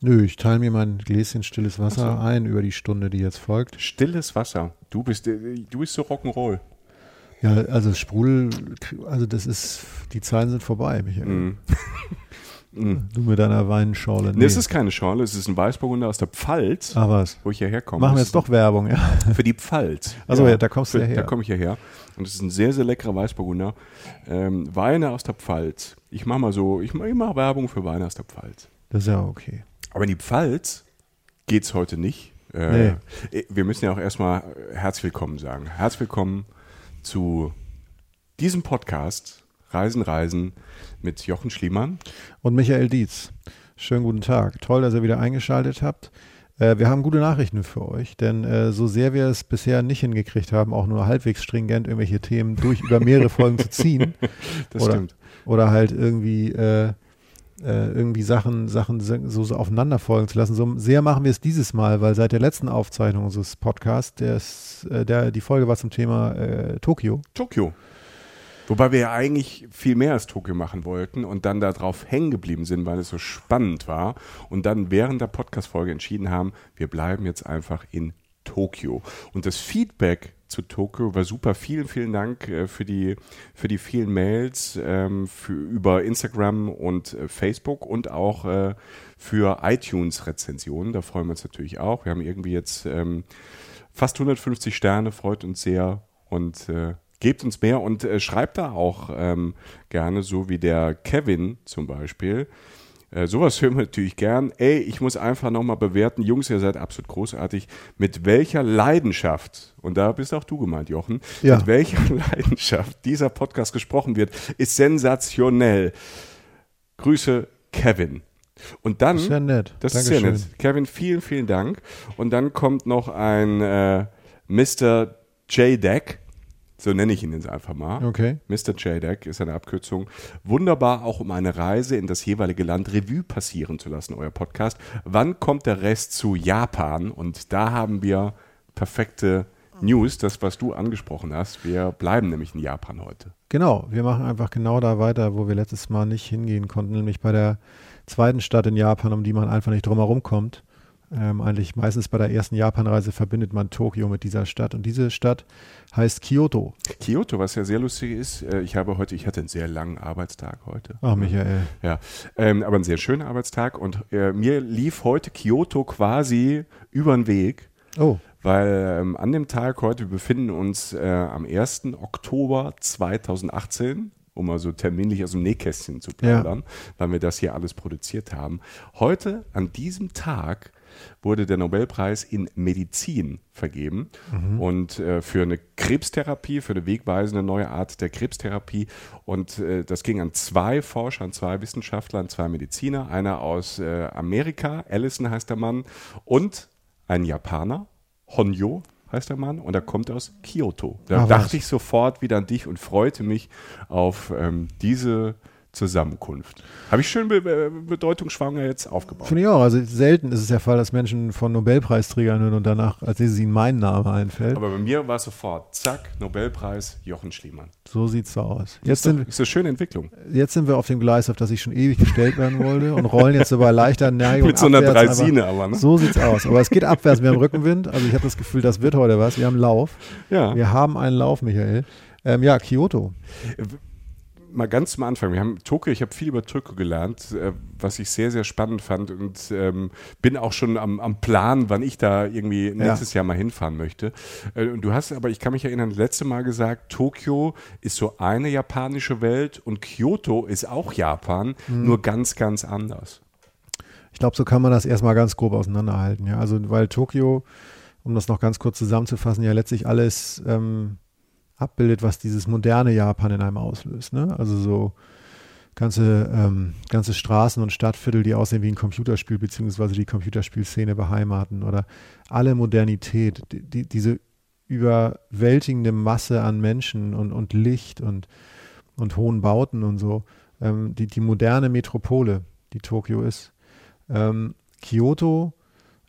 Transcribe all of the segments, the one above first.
Nö, ich teile mir mein Gläschen stilles Wasser so. ein über die Stunde, die jetzt folgt. Stilles Wasser. Du bist, äh, du bist so Rock'n'Roll. Ja, also Sprudel, also das ist, die Zeiten sind vorbei, Michael. Mm. Du mit deiner Weinschorle. Nee. es ist keine Schorle, es ist ein Weißburgunder aus der Pfalz. Ah, was? Wo ich hierher komme. Machen wir jetzt doch Werbung, ja. Für die Pfalz. Also ja, ja, da kommst du Für, her. Da komme ich hierher. Und es ist ein sehr, sehr leckerer Weißburgunder. Ähm, Weine aus der Pfalz. Ich mache mal so, ich mache mach Werbung für Weine aus der Pfalz. Das ist ja okay. Aber in die Pfalz geht es heute nicht. Äh, nee. Wir müssen ja auch erstmal herzlich willkommen sagen. Herzlich willkommen zu diesem Podcast Reisen, Reisen mit Jochen Schliemann und Michael Dietz. Schönen guten Tag. Toll, dass ihr wieder eingeschaltet habt. Äh, wir haben gute Nachrichten für euch, denn äh, so sehr wir es bisher nicht hingekriegt haben, auch nur halbwegs stringent irgendwelche Themen durch über mehrere Folgen zu ziehen, das oder, stimmt. oder halt irgendwie äh, irgendwie Sachen, Sachen so, so aufeinander folgen zu lassen. So sehr machen wir es dieses Mal, weil seit der letzten Aufzeichnung unseres Podcasts, der, äh, der, die Folge war zum Thema äh, Tokio. Tokio. Wobei wir ja eigentlich viel mehr als Tokio machen wollten und dann darauf hängen geblieben sind, weil es so spannend war und dann während der Podcast-Folge entschieden haben, wir bleiben jetzt einfach in Tokio. Und das Feedback zu Tokio war super. Vielen, vielen Dank äh, für, die, für die vielen Mails ähm, für, über Instagram und äh, Facebook und auch äh, für iTunes-Rezensionen. Da freuen wir uns natürlich auch. Wir haben irgendwie jetzt ähm, fast 150 Sterne, freut uns sehr und äh, gebt uns mehr und äh, schreibt da auch ähm, gerne, so wie der Kevin zum Beispiel. Äh, sowas hören wir natürlich gern. Ey, ich muss einfach nochmal bewerten. Jungs, ihr seid absolut großartig. Mit welcher Leidenschaft, und da bist auch du gemeint, Jochen, ja. mit welcher Leidenschaft dieser Podcast gesprochen wird, ist sensationell. Grüße, Kevin. Und dann. Das ist ja nett. Das Dankeschön. ist sehr nett. Kevin, vielen, vielen Dank. Und dann kommt noch ein äh, Mr. J. Deck. So nenne ich ihn jetzt einfach mal. Okay. Mr. JDEC ist eine Abkürzung. Wunderbar auch, um eine Reise in das jeweilige Land Revue passieren zu lassen, euer Podcast. Wann kommt der Rest zu Japan? Und da haben wir perfekte News, das, was du angesprochen hast. Wir bleiben nämlich in Japan heute. Genau, wir machen einfach genau da weiter, wo wir letztes Mal nicht hingehen konnten, nämlich bei der zweiten Stadt in Japan, um die man einfach nicht drumherum kommt. Ähm, eigentlich meistens bei der ersten Japanreise verbindet man Tokio mit dieser Stadt. Und diese Stadt heißt Kyoto. Kyoto, was ja sehr lustig ist. Äh, ich habe heute, ich hatte einen sehr langen Arbeitstag heute. Ach, Michael. Ja, ähm, aber einen sehr schönen Arbeitstag. Und äh, mir lief heute Kyoto quasi über den Weg. Oh. Weil ähm, an dem Tag heute, wir befinden uns äh, am 1. Oktober 2018 um mal so terminlich aus dem Nähkästchen zu plaudern, ja. weil wir das hier alles produziert haben. Heute, an diesem Tag, wurde der Nobelpreis in Medizin vergeben mhm. und äh, für eine Krebstherapie, für eine wegweisende neue Art der Krebstherapie. Und äh, das ging an zwei Forscher, an zwei Wissenschaftler, an zwei Mediziner. Einer aus äh, Amerika, Allison heißt der Mann, und ein Japaner, Honyo heißt der Mann, und er kommt aus Kyoto. Da Ach, dachte was? ich sofort wieder an dich und freute mich auf ähm, diese Zusammenkunft. Habe ich schön be be bedeutungsschwanger jetzt aufgebaut. Finde ich auch. Also selten ist es der Fall, dass Menschen von Nobelpreisträgern hören und danach, als nächstes ihnen mein Name einfällt. Aber bei mir war es sofort, zack, Nobelpreis, Jochen Schliemann. So sieht es so aus. Jetzt ist, doch, sind, ist eine schöne Entwicklung. Jetzt sind wir auf dem Gleis, auf das ich schon ewig gestellt werden wollte und rollen jetzt so bei leichter Neigung Mit so einer Dreisine aber, ne? So sieht es aus. Aber es geht abwärts. Wir haben Rückenwind. Also ich habe das Gefühl, das wird heute was. Wir haben Lauf. Ja. Wir haben einen Lauf, Michael. Ähm, ja, Kyoto. Mal ganz zum Anfang. Wir haben Tokio, ich habe viel über Tokio gelernt, äh, was ich sehr, sehr spannend fand und ähm, bin auch schon am, am Plan, wann ich da irgendwie nächstes ja. Jahr mal hinfahren möchte. Äh, und du hast aber, ich kann mich erinnern, das letzte Mal gesagt, Tokio ist so eine japanische Welt und Kyoto ist auch Japan, mhm. nur ganz, ganz anders. Ich glaube, so kann man das erstmal ganz grob auseinanderhalten. Ja, also weil Tokio, um das noch ganz kurz zusammenzufassen, ja letztlich alles ähm, abbildet, was dieses moderne Japan in einem auslöst. Ne? Also so ganze, ähm, ganze Straßen und Stadtviertel, die aussehen wie ein Computerspiel, beziehungsweise die Computerspielszene beheimaten oder alle Modernität, die, die, diese überwältigende Masse an Menschen und, und Licht und, und hohen Bauten und so, ähm, die, die moderne Metropole, die Tokio ist. Ähm, Kyoto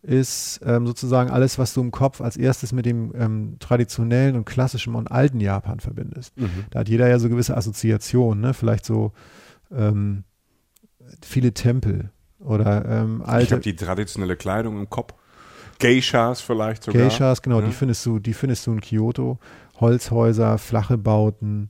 ist ähm, sozusagen alles, was du im Kopf als erstes mit dem ähm, traditionellen und klassischen und alten Japan verbindest. Mhm. Da hat jeder ja so gewisse Assoziationen, ne? vielleicht so ähm, viele Tempel oder ähm, alte. Ich habe die traditionelle Kleidung im Kopf. Geishas vielleicht sogar. Geishas, genau, ja. die findest du, die findest du in Kyoto. Holzhäuser, flache Bauten,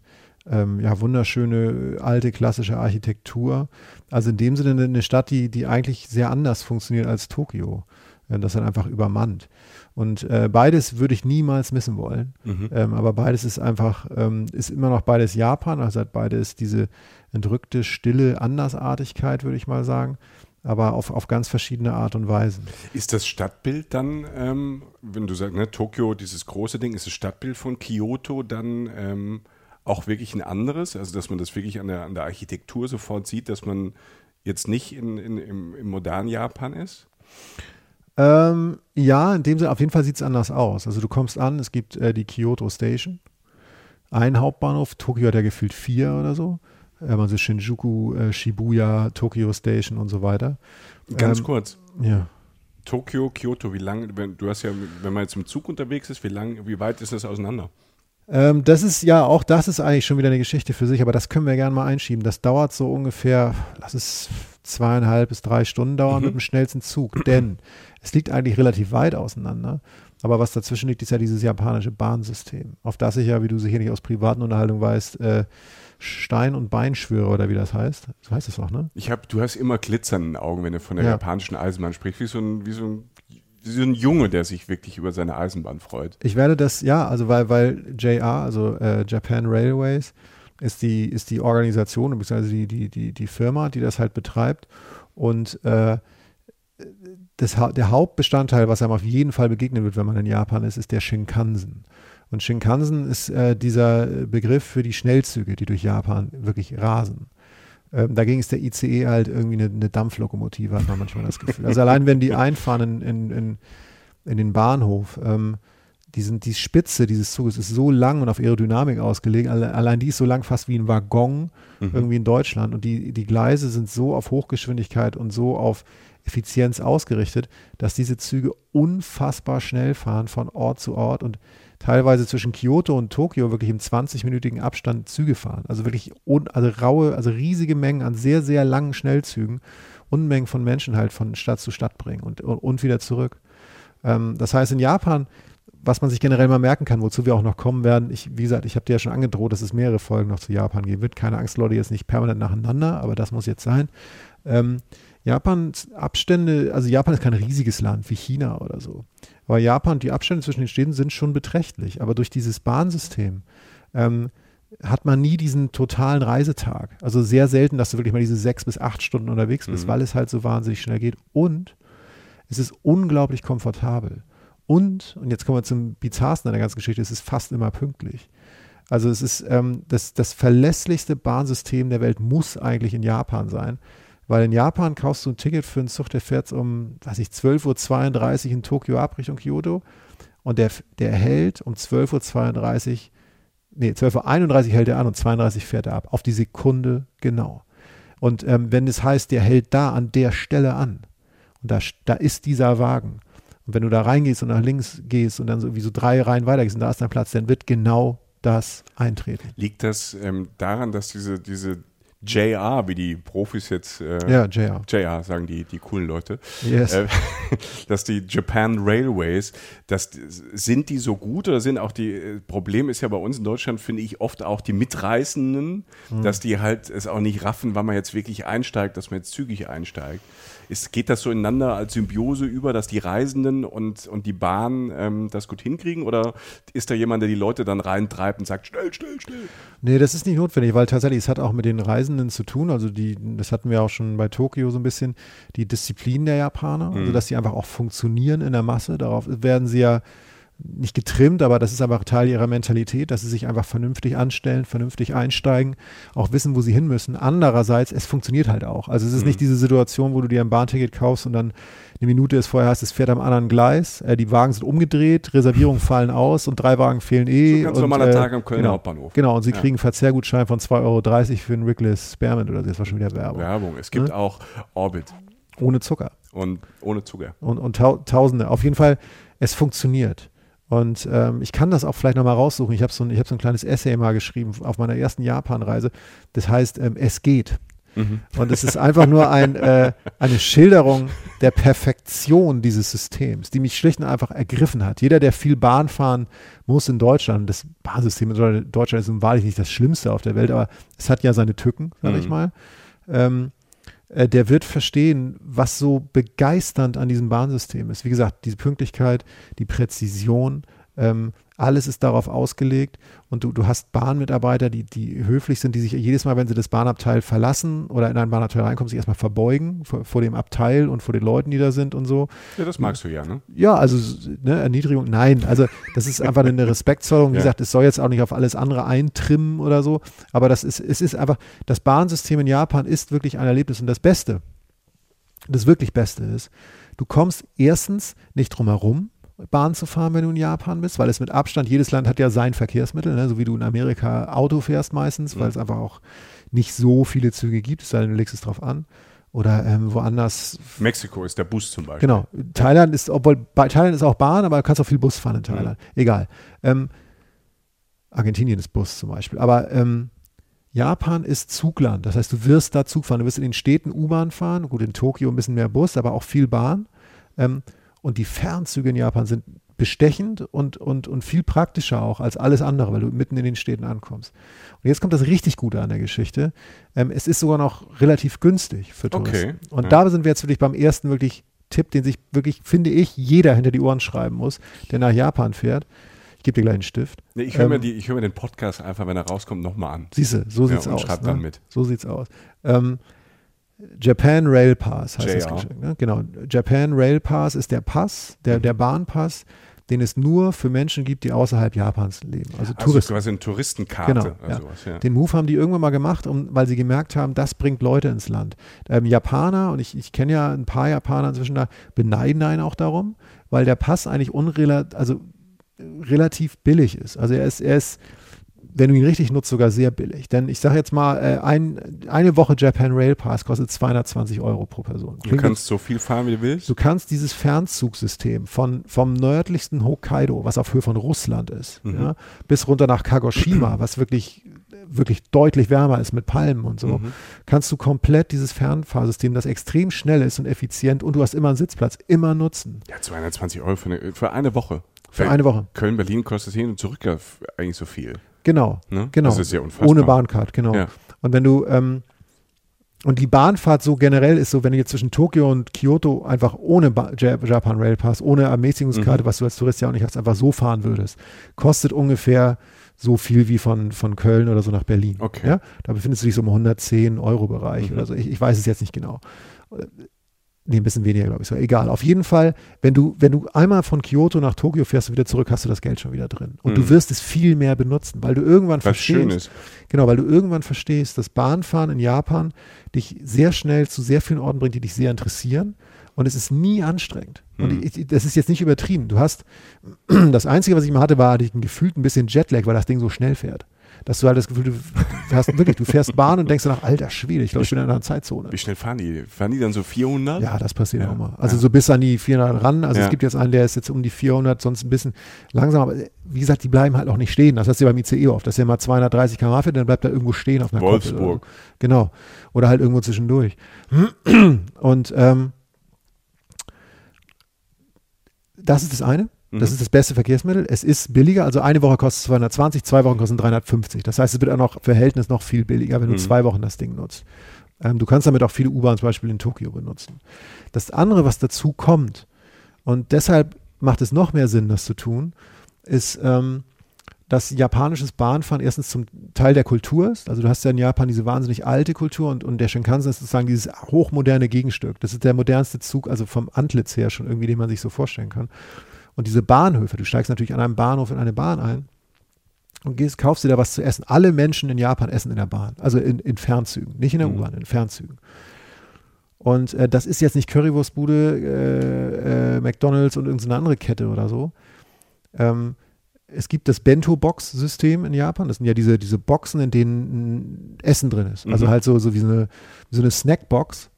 ähm, ja, wunderschöne alte klassische Architektur. Also in dem Sinne eine Stadt, die, die eigentlich sehr anders funktioniert als Tokio. Das dann einfach übermannt. Und äh, beides würde ich niemals missen wollen. Mhm. Ähm, aber beides ist einfach, ähm, ist immer noch beides Japan. Also hat beides diese entrückte, stille Andersartigkeit, würde ich mal sagen. Aber auf, auf ganz verschiedene Art und Weisen. Ist das Stadtbild dann, ähm, wenn du sagst, ne, Tokio, dieses große Ding, ist das Stadtbild von Kyoto dann ähm, auch wirklich ein anderes? Also, dass man das wirklich an der, an der Architektur sofort sieht, dass man jetzt nicht in, in, im, im modernen Japan ist? Ähm, ja, in dem Sinne, auf jeden Fall sieht es anders aus. Also du kommst an, es gibt äh, die Kyoto Station, ein Hauptbahnhof, Tokio hat ja gefühlt vier oder so. Ähm, also Shinjuku, äh, Shibuya, Tokyo Station und so weiter. Ganz ähm, kurz. Ja. Tokio, Kyoto, wie lange, du hast ja, wenn man jetzt im Zug unterwegs ist, wie lang, wie weit ist das auseinander? Ähm, das ist ja, auch das ist eigentlich schon wieder eine Geschichte für sich, aber das können wir gerne mal einschieben. Das dauert so ungefähr, lass es zweieinhalb bis drei Stunden dauern mhm. mit dem schnellsten Zug, denn es liegt eigentlich relativ weit auseinander. Aber was dazwischen liegt, ist ja dieses japanische Bahnsystem, auf das ich ja, wie du sicherlich aus privaten Unterhaltungen weißt, äh, Stein- und Beinschwöre oder wie das heißt. So heißt es auch, ne? Ich hab, du hast immer Glitzern in den Augen, wenn du von der ja. japanischen Eisenbahn sprichst, wie so ein, wie so ein so ein Junge, der sich wirklich über seine Eisenbahn freut. Ich werde das, ja, also weil, weil JR, also äh, Japan Railways, ist die, ist die Organisation, beziehungsweise die, die, die, die Firma, die das halt betreibt. Und äh, das, der Hauptbestandteil, was einem auf jeden Fall begegnen wird, wenn man in Japan ist, ist der Shinkansen. Und Shinkansen ist äh, dieser Begriff für die Schnellzüge, die durch Japan wirklich rasen. Ähm, dagegen ist der ICE halt irgendwie eine, eine, Dampflokomotive, hat man manchmal das Gefühl. Also allein wenn die einfahren in, in, in, in den Bahnhof, ähm, die, sind, die Spitze dieses Zuges ist so lang und auf Aerodynamik ausgelegt, allein die ist so lang fast wie ein Waggon mhm. irgendwie in Deutschland und die, die Gleise sind so auf Hochgeschwindigkeit und so auf Effizienz ausgerichtet, dass diese Züge unfassbar schnell fahren von Ort zu Ort und teilweise zwischen Kyoto und Tokio wirklich im 20-minütigen Abstand Züge fahren. Also wirklich also raue, also riesige Mengen an sehr, sehr langen Schnellzügen, Unmengen von Menschen halt von Stadt zu Stadt bringen und, und, und wieder zurück. Ähm, das heißt, in Japan, was man sich generell mal merken kann, wozu wir auch noch kommen werden, ich, wie gesagt, ich habe dir ja schon angedroht, dass es mehrere Folgen noch zu Japan geben wird. Keine Angst, Leute, jetzt nicht permanent nacheinander, aber das muss jetzt sein. Ähm, Japans Abstände, also Japan ist kein riesiges Land wie China oder so. Aber Japan, die Abstände zwischen den Städten sind schon beträchtlich. Aber durch dieses Bahnsystem ähm, hat man nie diesen totalen Reisetag. Also sehr selten, dass du wirklich mal diese sechs bis acht Stunden unterwegs bist, mhm. weil es halt so wahnsinnig schnell geht. Und es ist unglaublich komfortabel. Und, und jetzt kommen wir zum Bizarrsten an der ganzen Geschichte, es ist fast immer pünktlich. Also es ist ähm, das, das verlässlichste Bahnsystem der Welt muss eigentlich in Japan sein, weil in Japan kaufst du ein Ticket für einen Zug, der fährt um, weiß ich, 12.32 Uhr in Tokio ab Richtung Kyoto. Und der, der hält um 12.32 Uhr, nee, 12.31 Uhr hält er an und 32 fährt er ab. Auf die Sekunde genau. Und ähm, wenn es heißt, der hält da an der Stelle an und da, da ist dieser Wagen. Und wenn du da reingehst und nach links gehst und dann so drei Reihen weitergehst und da ist dein Platz, dann wird genau das eintreten. Liegt das ähm, daran, dass diese, diese JR, wie die Profis jetzt äh, Ja, JR. JR sagen die, die coolen Leute, Yes. äh, dass die Japan Railways, das, sind die so gut oder sind auch die, äh, Problem ist ja bei uns in Deutschland, finde ich, oft auch die Mitreißenden, Hm. dass die halt es auch nicht raffen, wann man jetzt wirklich einsteigt, dass man jetzt zügig einsteigt. Ist, geht das so ineinander als Symbiose über, dass die Reisenden und, und die Bahn ähm, das gut hinkriegen? Oder ist da jemand, der die Leute dann reintreibt und sagt, schnell, schnell, schnell? Nee, das ist nicht notwendig, weil tatsächlich es hat auch mit den Reisenden zu tun. Also die, das hatten wir auch schon bei Tokio so ein bisschen, die Disziplin der Japaner, also dass sie einfach auch funktionieren in der Masse. Darauf werden sie ja nicht getrimmt, aber das ist einfach Teil ihrer Mentalität, dass sie sich einfach vernünftig anstellen, vernünftig einsteigen, auch wissen, wo sie hin müssen. Andererseits, es funktioniert halt auch. Also es ist nicht diese Situation, wo du dir ein Bahnticket kaufst und dann eine Minute ist vorher hast, es fährt am anderen Gleis, äh, die Wagen sind umgedreht, Reservierungen fallen aus und drei Wagen fehlen eh. So ganz und, normaler äh, Tag am Kölner genau, Hauptbahnhof. Genau, und sie Ja. kriegen einen Verzehrgutschein von 2,30 Euro für ein Wrigley's Spearmint oder so. Das war schon wieder Werbung. Werbung. Es gibt Ne? auch Orbit Ohne Zucker. und ohne Zucker. und, und tau Tausende. Auf jeden Fall, es funktioniert. Und ähm, ich kann das auch vielleicht nochmal raussuchen. Ich habe so, ein- ich hab so ein kleines Essay mal geschrieben auf meiner ersten Japan-Reise. Das heißt, ähm, es geht. Und es ist einfach nur ein, äh, eine Schilderung der Perfektion dieses Systems, die mich schlicht und einfach ergriffen hat. Jeder, der viel Bahn fahren muss in Deutschland, das Bahnsystem in Deutschland ist nun wahrlich nicht das Schlimmste auf der Welt, aber es hat ja seine Tücken, sage ich Mhm. mal. Ähm, äh, der wird verstehen, was so begeisternd an diesem Bahnsystem ist. Wie gesagt, diese Pünktlichkeit, die Präzision, ähm, alles ist darauf ausgelegt und du, du hast Bahnmitarbeiter, die, die höflich sind, die sich jedes Mal, wenn sie das Bahnabteil verlassen oder in ein Bahnabteil reinkommen, sich erstmal verbeugen vor, vor dem Abteil und vor den Leuten, die da sind und so. Ja, das magst du ja, ne? Ja, also ne, Erniedrigung, nein. Also das ist einfach eine Respektzollung. Wie Ja. gesagt, es soll jetzt auch nicht auf alles andere eintrimmen oder so. Aber das ist, es ist einfach, das Bahnsystem in Japan ist wirklich ein Erlebnis. Und das Beste, das wirklich Beste ist, du kommst erstens nicht drum herum, Bahn zu fahren, wenn du in Japan bist, weil es mit Abstand, jedes Land hat ja sein Verkehrsmittel, ne? so wie du in Amerika Auto fährst meistens, weil es einfach auch nicht so viele Züge gibt, es sei denn, du legst es drauf an. Oder ähm, woanders Mexiko ist der Bus zum Beispiel. Genau. Thailand ist, obwohl bei Thailand ist auch Bahn, aber du kannst auch viel Bus fahren in Thailand. Egal. Ähm, Argentinien ist Bus zum Beispiel. Aber ähm, Japan ist Zugland. Das heißt, du wirst da Zug fahren. Du wirst in den Städten U-Bahn fahren. Gut, in Tokio ein bisschen mehr Bus, aber auch viel Bahn. Ähm, und die Fernzüge in Japan sind bestechend und, und, und viel praktischer auch als alles andere, weil du mitten in den Städten ankommst. Und jetzt kommt das richtig Gute an der Geschichte. Ähm, es ist sogar noch relativ günstig für Touristen. Okay, Und ja. da sind wir jetzt wirklich beim ersten wirklich Tipp, den sich wirklich, finde ich, jeder hinter die Ohren schreiben muss, der nach Japan fährt. Ich gebe dir gleich einen Stift. Nee, ich höre Ähm, mir, die- ich hör mir den Podcast einfach, wenn er rauskommt, nochmal an. Siehste, so Ja, sieht's und aus. schreib ne? dann mit. So sieht's aus. Ähm, Japan Rail Pass heißt das JR. Geschenk. Ne? Genau. Japan Rail Pass ist der Pass, der, Mhm. der Bahnpass, den es nur für Menschen gibt, die außerhalb Japans leben. Also Also Touristen. quasi eine Touristenkarte Genau, ja. sowas. Ja. Den Move haben die irgendwann mal gemacht, um, weil sie gemerkt haben, das bringt Leute ins Land. Ähm, Japaner, und ich, ich kenne ja ein paar Japaner inzwischen da, beneiden einen auch darum, weil der Pass eigentlich unrela also äh, relativ billig ist. Also er ist, er ist, wenn du ihn richtig nutzt, sogar sehr billig. Denn ich sage jetzt mal, äh, ein, eine Woche Japan Rail Pass kostet 220 Euro pro Person. Du Klingt kannst so viel fahren, wie du willst. Du kannst dieses Fernzugsystem von, vom nördlichsten Hokkaido, was auf Höhe von Russland ist, Mhm. ja, bis runter nach Kagoshima, was wirklich, wirklich deutlich wärmer ist mit Palmen und so, Mhm. kannst du komplett dieses Fernfahrsystem, das extrem schnell ist und effizient und du hast immer einen Sitzplatz, immer nutzen. Ja, 220 Euro für eine, für eine Woche. Für eine Woche. Köln, Berlin kostet hin und zurück eigentlich so viel. Genau. Ne? Genau. Das ist ja unfassbar. Ohne Bahncard, genau. Ja. Und wenn du, ähm, und die Bahnfahrt so generell ist so, wenn du jetzt zwischen Tokio und Kyoto einfach ohne ba Ja- Japan Rail Pass, ohne Ermäßigungskarte, Mhm. was du als Tourist ja auch nicht hast, einfach so fahren würdest, kostet ungefähr so viel wie von, von Köln oder so nach Berlin. Okay. Ja? Da befindest du dich so im 110 Euro Bereich Mhm. oder so. Ich, ich weiß es jetzt nicht genau. Nee, ein bisschen weniger, glaube ich. So, egal. Auf jeden Fall, wenn du, wenn du einmal von Kyoto nach Tokio fährst und wieder zurück, hast du das Geld schon wieder drin. Und du Mhm. wirst es viel mehr benutzen, weil du irgendwann Was verstehst. Genau, weil du irgendwann verstehst, dass Bahnfahren in Japan dich sehr schnell zu sehr vielen Orten bringt, die dich sehr interessieren. Und es ist nie anstrengend. Und Hm. ich, das ist jetzt nicht übertrieben. Du hast, das Einzige, was ich mal hatte, war, hatte ich ein gefühlt ein bisschen Jetlag, weil das Ding so schnell fährt. Dass du halt das Gefühl, du hast wirklich, du fährst Bahn und denkst danach, alter Schwede, ich glaube, ich bin in einer Zeitzone. Wie schnell fahren die? Fahren die dann so 400? Ja, das passiert Ja. auch mal. Also Ja. so bis an die 400 ran. Also Ja. es gibt jetzt einen, der ist jetzt um die 400, sonst ein bisschen langsam. Aber wie gesagt, die bleiben halt auch nicht stehen. Das heißt ja beim ICE oft, dass er mal 230 km fährt, dann bleibt er irgendwo stehen auf einer Koppel Wolfsburg. so. Genau. Oder halt irgendwo zwischendurch. Und ähm, das ist das eine. Das Mhm. ist das beste Verkehrsmittel. Es ist billiger. Also eine Woche kostet 220, zwei Wochen kosten 350. Das heißt, es wird auch noch Verhältnis noch viel billiger, wenn du Mhm. zwei Wochen das Ding nutzt. Ähm, du kannst damit auch viele U-Bahn zum Beispiel in Tokio benutzen. Das andere, was dazu kommt, und deshalb macht es noch mehr Sinn, das zu tun, ist, ähm, dass japanisches Bahnfahren erstens zum Teil der Kultur ist. Also du hast ja in Japan diese wahnsinnig alte Kultur und, und der Shinkansen ist sozusagen dieses hochmoderne Gegenstück. Das ist der modernste Zug, also vom Antlitz her schon irgendwie, den man sich so vorstellen kann. Und diese Bahnhöfe, du steigst natürlich an einem Bahnhof in eine Bahn ein und gehst, kaufst dir da was zu essen. Alle Menschen in Japan essen in der Bahn, also in, in Fernzügen, nicht in der Mhm. U-Bahn, in Fernzügen. Und äh, das ist jetzt nicht Currywurstbude, äh, äh, McDonalds und irgendeine andere Kette oder so. Ähm, es gibt das Bento-Box-System in Japan. Das sind ja diese, diese Boxen, in denen Essen drin ist. Also Mhm. halt so, so wie so eine, so eine Snackbox,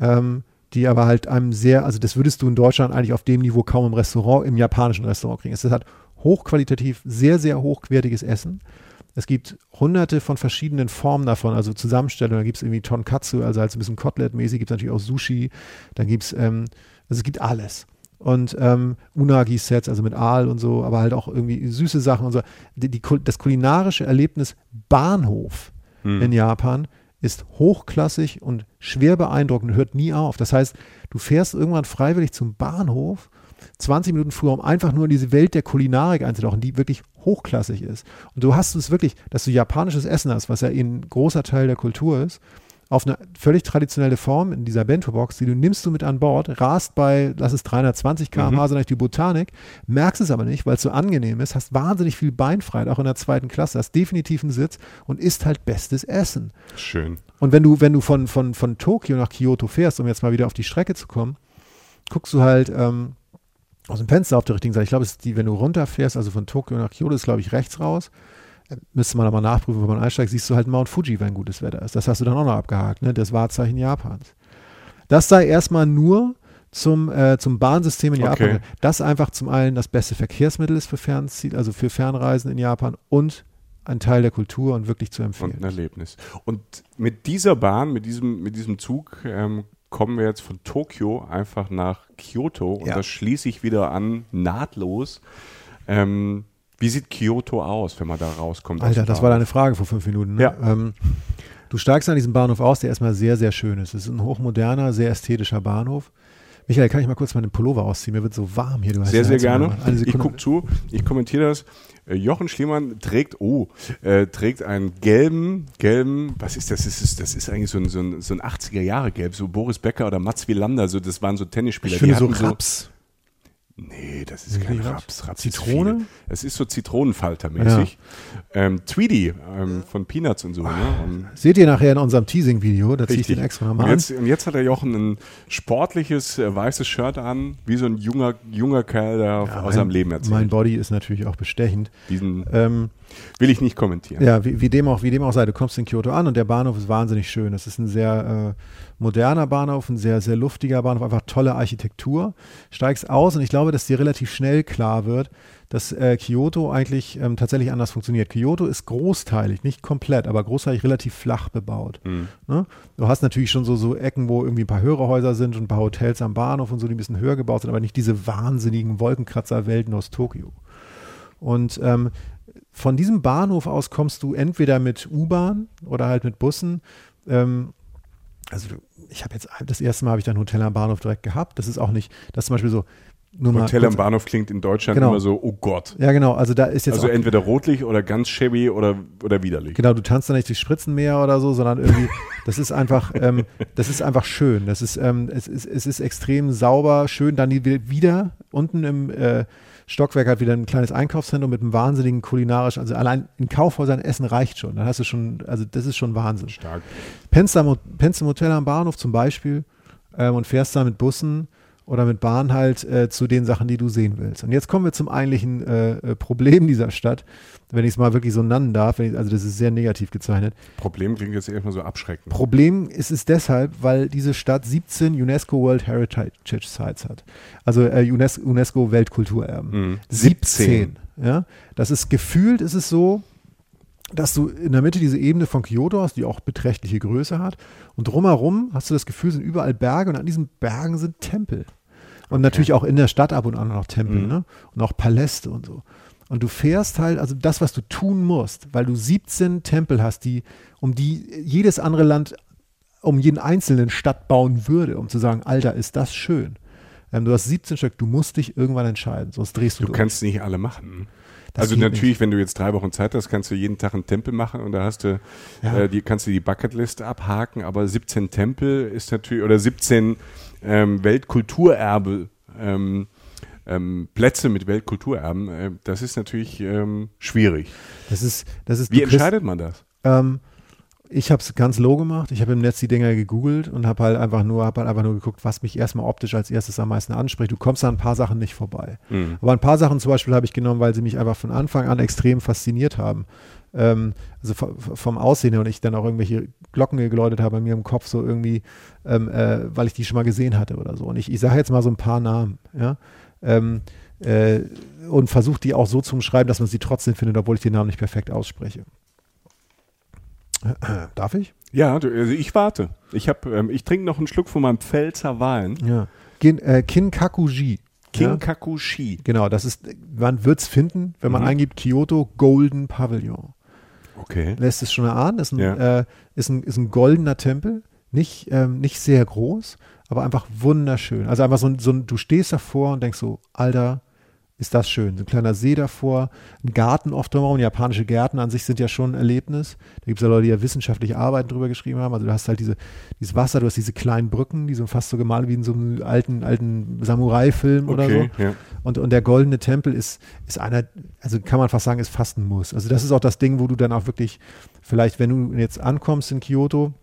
ähm, die aber halt einem sehr, also das würdest du in Deutschland eigentlich auf dem Niveau kaum im Restaurant, im japanischen Restaurant kriegen. Es ist halt hochqualitativ, sehr, sehr hochwertiges Essen. Es gibt hunderte von verschiedenen Formen davon, also Zusammenstellungen. Da gibt es irgendwie Tonkatsu, also als ein bisschen Kotelett-mäßig, gibt es natürlich auch Sushi. Dann gibt es, ähm, also es gibt alles. Und ähm, Unagi-Sets, also mit Aal und so, aber halt auch irgendwie süße Sachen und so. Die, die, das kulinarische Erlebnis Bahnhof Hm. in Japan ist hochklassig und schwer beeindruckend und hört nie auf. Das heißt, du fährst irgendwann freiwillig zum Bahnhof, 20 Minuten früher, um einfach nur in diese Welt der Kulinarik einzutauchen, die wirklich hochklassig ist. Und du hast es wirklich, dass du japanisches Essen hast, was ja ein großer Teil der Kultur ist, auf eine völlig traditionelle Form in dieser Bento-Box, die du nimmst du mit an Bord, rast bei, lass es 320 km/h, Mhm. so durch die Botanik, merkst es aber nicht, weil es so angenehm ist, hast wahnsinnig viel Beinfreiheit, auch in der zweiten Klasse, hast definitiv einen Sitz und isst halt bestes Essen. Schön. Und wenn du, wenn du von, von, von Tokio nach Kyoto fährst, um jetzt mal wieder auf die Strecke zu kommen, guckst du halt ähm, aus dem Fenster auf der richtigen Seite. Ich glaube, es ist die, wenn du runterfährst, also von Tokio nach Kyoto, ist glaube ich rechts raus. Müsste man aber nachprüfen, wenn man einsteigt, siehst du halt Mount Fuji, wenn gutes Wetter ist. Das hast du dann auch noch abgehakt, ne? Das Wahrzeichen Japans. Das sei erstmal nur zum, äh, zum Bahnsystem in Japan. Okay. Das einfach zum einen das beste Verkehrsmittel ist für Fernziel, also für Fernreisen in Japan und ein Teil der Kultur und wirklich zu empfehlen. Und ein Erlebnis. Und mit dieser Bahn, mit diesem, mit diesem Zug ähm, kommen wir jetzt von Tokio einfach nach Kyoto und Ja. das schließe ich wieder an, nahtlos. Ähm, wie sieht Kyoto aus, wenn man da rauskommt? aus Alter, das war deine Frage vor fünf Minuten. Ne? Ja. Ähm, du steigst an diesem Bahnhof aus, der erstmal sehr, sehr schön ist. Es ist ein hochmoderner, sehr ästhetischer Bahnhof. Michael, kann ich mal kurz meinen Pullover ausziehen? Mir wird so warm hier. Du Sehr, sehr gerne. Ich gucke zu, ich kommentiere das. Äh, Jochen Schliemann trägt, oh, äh, trägt einen gelben, gelben, was ist das? Das ist, das ist eigentlich so ein, so ein, so ein 80er-Jahre-Gelb, so Boris Becker oder Mats Wielander, so, das waren so Tennisspieler. ich finde die so Raps. Nee, das ist Nee, kein Raps. Raps. Zitrone? Es ist so Zitronenfalter-mäßig. Ähm, Tweedy ähm, von Peanuts und so. Ne? Und Seht ihr nachher in unserem Teasing-Video, da ziehe ich den extra nochmal an. jetzt, und jetzt hat der Jochen ein sportliches äh, weißes Shirt an, wie so ein junger, junger Kerl, der Ja, aus mein- seinem Leben erzählt. Mein Body ist natürlich auch bestechend. Diesen Ähm, will ich nicht kommentieren. Ja, wie, wie, dem auch, wie dem auch sei, du kommst in Kyoto an und der Bahnhof ist wahnsinnig schön. Es ist ein sehr äh, moderner Bahnhof, ein sehr, sehr luftiger Bahnhof, einfach tolle Architektur. Steigst aus und ich glaube, dass dir relativ schnell klar wird, dass äh, Kyoto eigentlich ähm, tatsächlich anders funktioniert. Kyoto ist großteilig, nicht komplett, aber großteilig relativ flach bebaut. Hm. Ne? Du hast natürlich schon so, so Ecken, wo irgendwie ein paar höhere Häuser sind und ein paar Hotels am Bahnhof und so, die ein bisschen höher gebaut sind, aber nicht diese wahnsinnigen Wolkenkratzer-Welten aus Tokio. Und ähm, von diesem Bahnhof aus kommst du entweder mit U-Bahn oder halt mit Bussen. Ähm, also ich habe jetzt das erste Mal habe ich da ein Hotel am Bahnhof direkt gehabt. Das ist auch nicht, das zum Beispiel so. Hotel am Bahnhof klingt in Deutschland Genau. immer so, oh Gott. Ja, genau. Also da ist jetzt Also entweder rotlich oder ganz shabby oder, oder widerlich. Genau, du tanzt da nicht durch Spritzenmeer oder so, sondern irgendwie, das ist einfach, ähm, das ist einfach schön. Das ist, ähm, es ist, es ist extrem sauber, schön. Dann die wieder unten im äh, Stockwerk hat wieder ein kleines Einkaufszentrum mit einem wahnsinnigen kulinarischen, also allein in Kaufhäusern essen reicht schon. Dann hast du schon, also das ist schon Wahnsinn. Stark. Pennst am, Hotel am Bahnhof zum Beispiel ähm, und fährst da mit Bussen oder mit Bahn halt äh, zu den Sachen, die du sehen willst. Und jetzt kommen wir zum eigentlichen äh, äh Problem dieser Stadt, wenn ich es mal wirklich so nennen darf. Ich, also das ist sehr negativ gezeichnet. Problem klingt jetzt erstmal so abschreckend. Problem ist es deshalb, weil diese Stadt 17 UNESCO World Heritage Sites hat. Also äh, UNESCO, UNESCO Weltkulturerben. Mhm. 17. Ja, das ist gefühlt, ist es so, dass du in der Mitte diese Ebene von Kyoto hast, die auch beträchtliche Größe hat. Und drumherum hast du das Gefühl, sind überall Berge und an diesen Bergen sind Tempel. Und okay. natürlich auch in der Stadt ab und an noch Tempel, mhm. ne? Und auch Paläste und so. Und du fährst halt, also das, was du tun musst, weil du 17 Tempel hast, die, um die jedes andere Land um jeden einzelnen Stadt bauen würde, um zu sagen, Alter, ist das schön. Ähm, du hast 17 Stück, du musst dich irgendwann entscheiden, sonst drehst du Du durch. kannst nicht alle machen. Das also natürlich, nicht. wenn du jetzt drei Wochen Zeit hast, kannst du jeden Tag einen Tempel machen und da hast du, ja. äh, die, kannst du die Bucketlist abhaken, aber 17 Tempel ist natürlich, oder 17 ähm, Weltkulturerbe, ähm, ähm, Plätze mit Weltkulturerben, äh, das ist natürlich ähm, schwierig. Das ist, das ist, Wie entscheidet man das? Ich habe es ganz low gemacht. Ich habe im Netz die Dinger gegoogelt und habe halt einfach nur, habe halt einfach nur geguckt, was mich erstmal optisch als erstes am meisten anspricht. Du kommst an ein paar Sachen nicht vorbei. Mhm. Aber ein paar Sachen zum Beispiel habe ich genommen, weil sie mich einfach von Anfang an extrem fasziniert haben. Ähm, also vom Aussehen her und ich dann auch irgendwelche Glocken geläutet habe bei mir im Kopf, so irgendwie, ähm, äh, weil ich die schon mal gesehen hatte oder so. Und ich, ich sage jetzt mal so ein paar Namen, ja. Ähm, äh, und versuche die auch so zu umschreiben, dass man sie trotzdem findet, obwohl ich den Namen nicht perfekt ausspreche. Darf ich? Ja, also ich warte. Ich, ähm, ich trinke noch einen Schluck von meinem Pfälzer Wein. Ja. Kin, äh, Kinkakuji. Kinkakushi. Ja? Genau, das ist, man wird es finden, wenn man mhm. eingibt Kyoto Golden Pavilion. Okay. Lässt es schon erahnen, ist ein, ja. äh, ist ein, ist ein goldener Tempel. Nicht, ähm, nicht sehr groß, aber einfach wunderschön. Also einfach so, so du stehst davor und denkst so, Alter, ist das schön. So ein kleiner See davor, ein Garten oft drumherum. Japanische Gärten an sich sind ja schon ein Erlebnis. Da gibt es ja Leute, die ja wissenschaftliche Arbeiten drüber geschrieben haben. Also du hast halt diese, dieses Wasser, du hast diese kleinen Brücken, die so fast so gemalt wie in so einem alten, alten Samurai-Film okay, oder so. Ja. Und, und der goldene Tempel ist, ist einer, also kann man fast sagen, ist fast ein Muss. Also das ist auch das Ding, wo du dann auch wirklich, vielleicht, wenn du jetzt ankommst in Kyoto,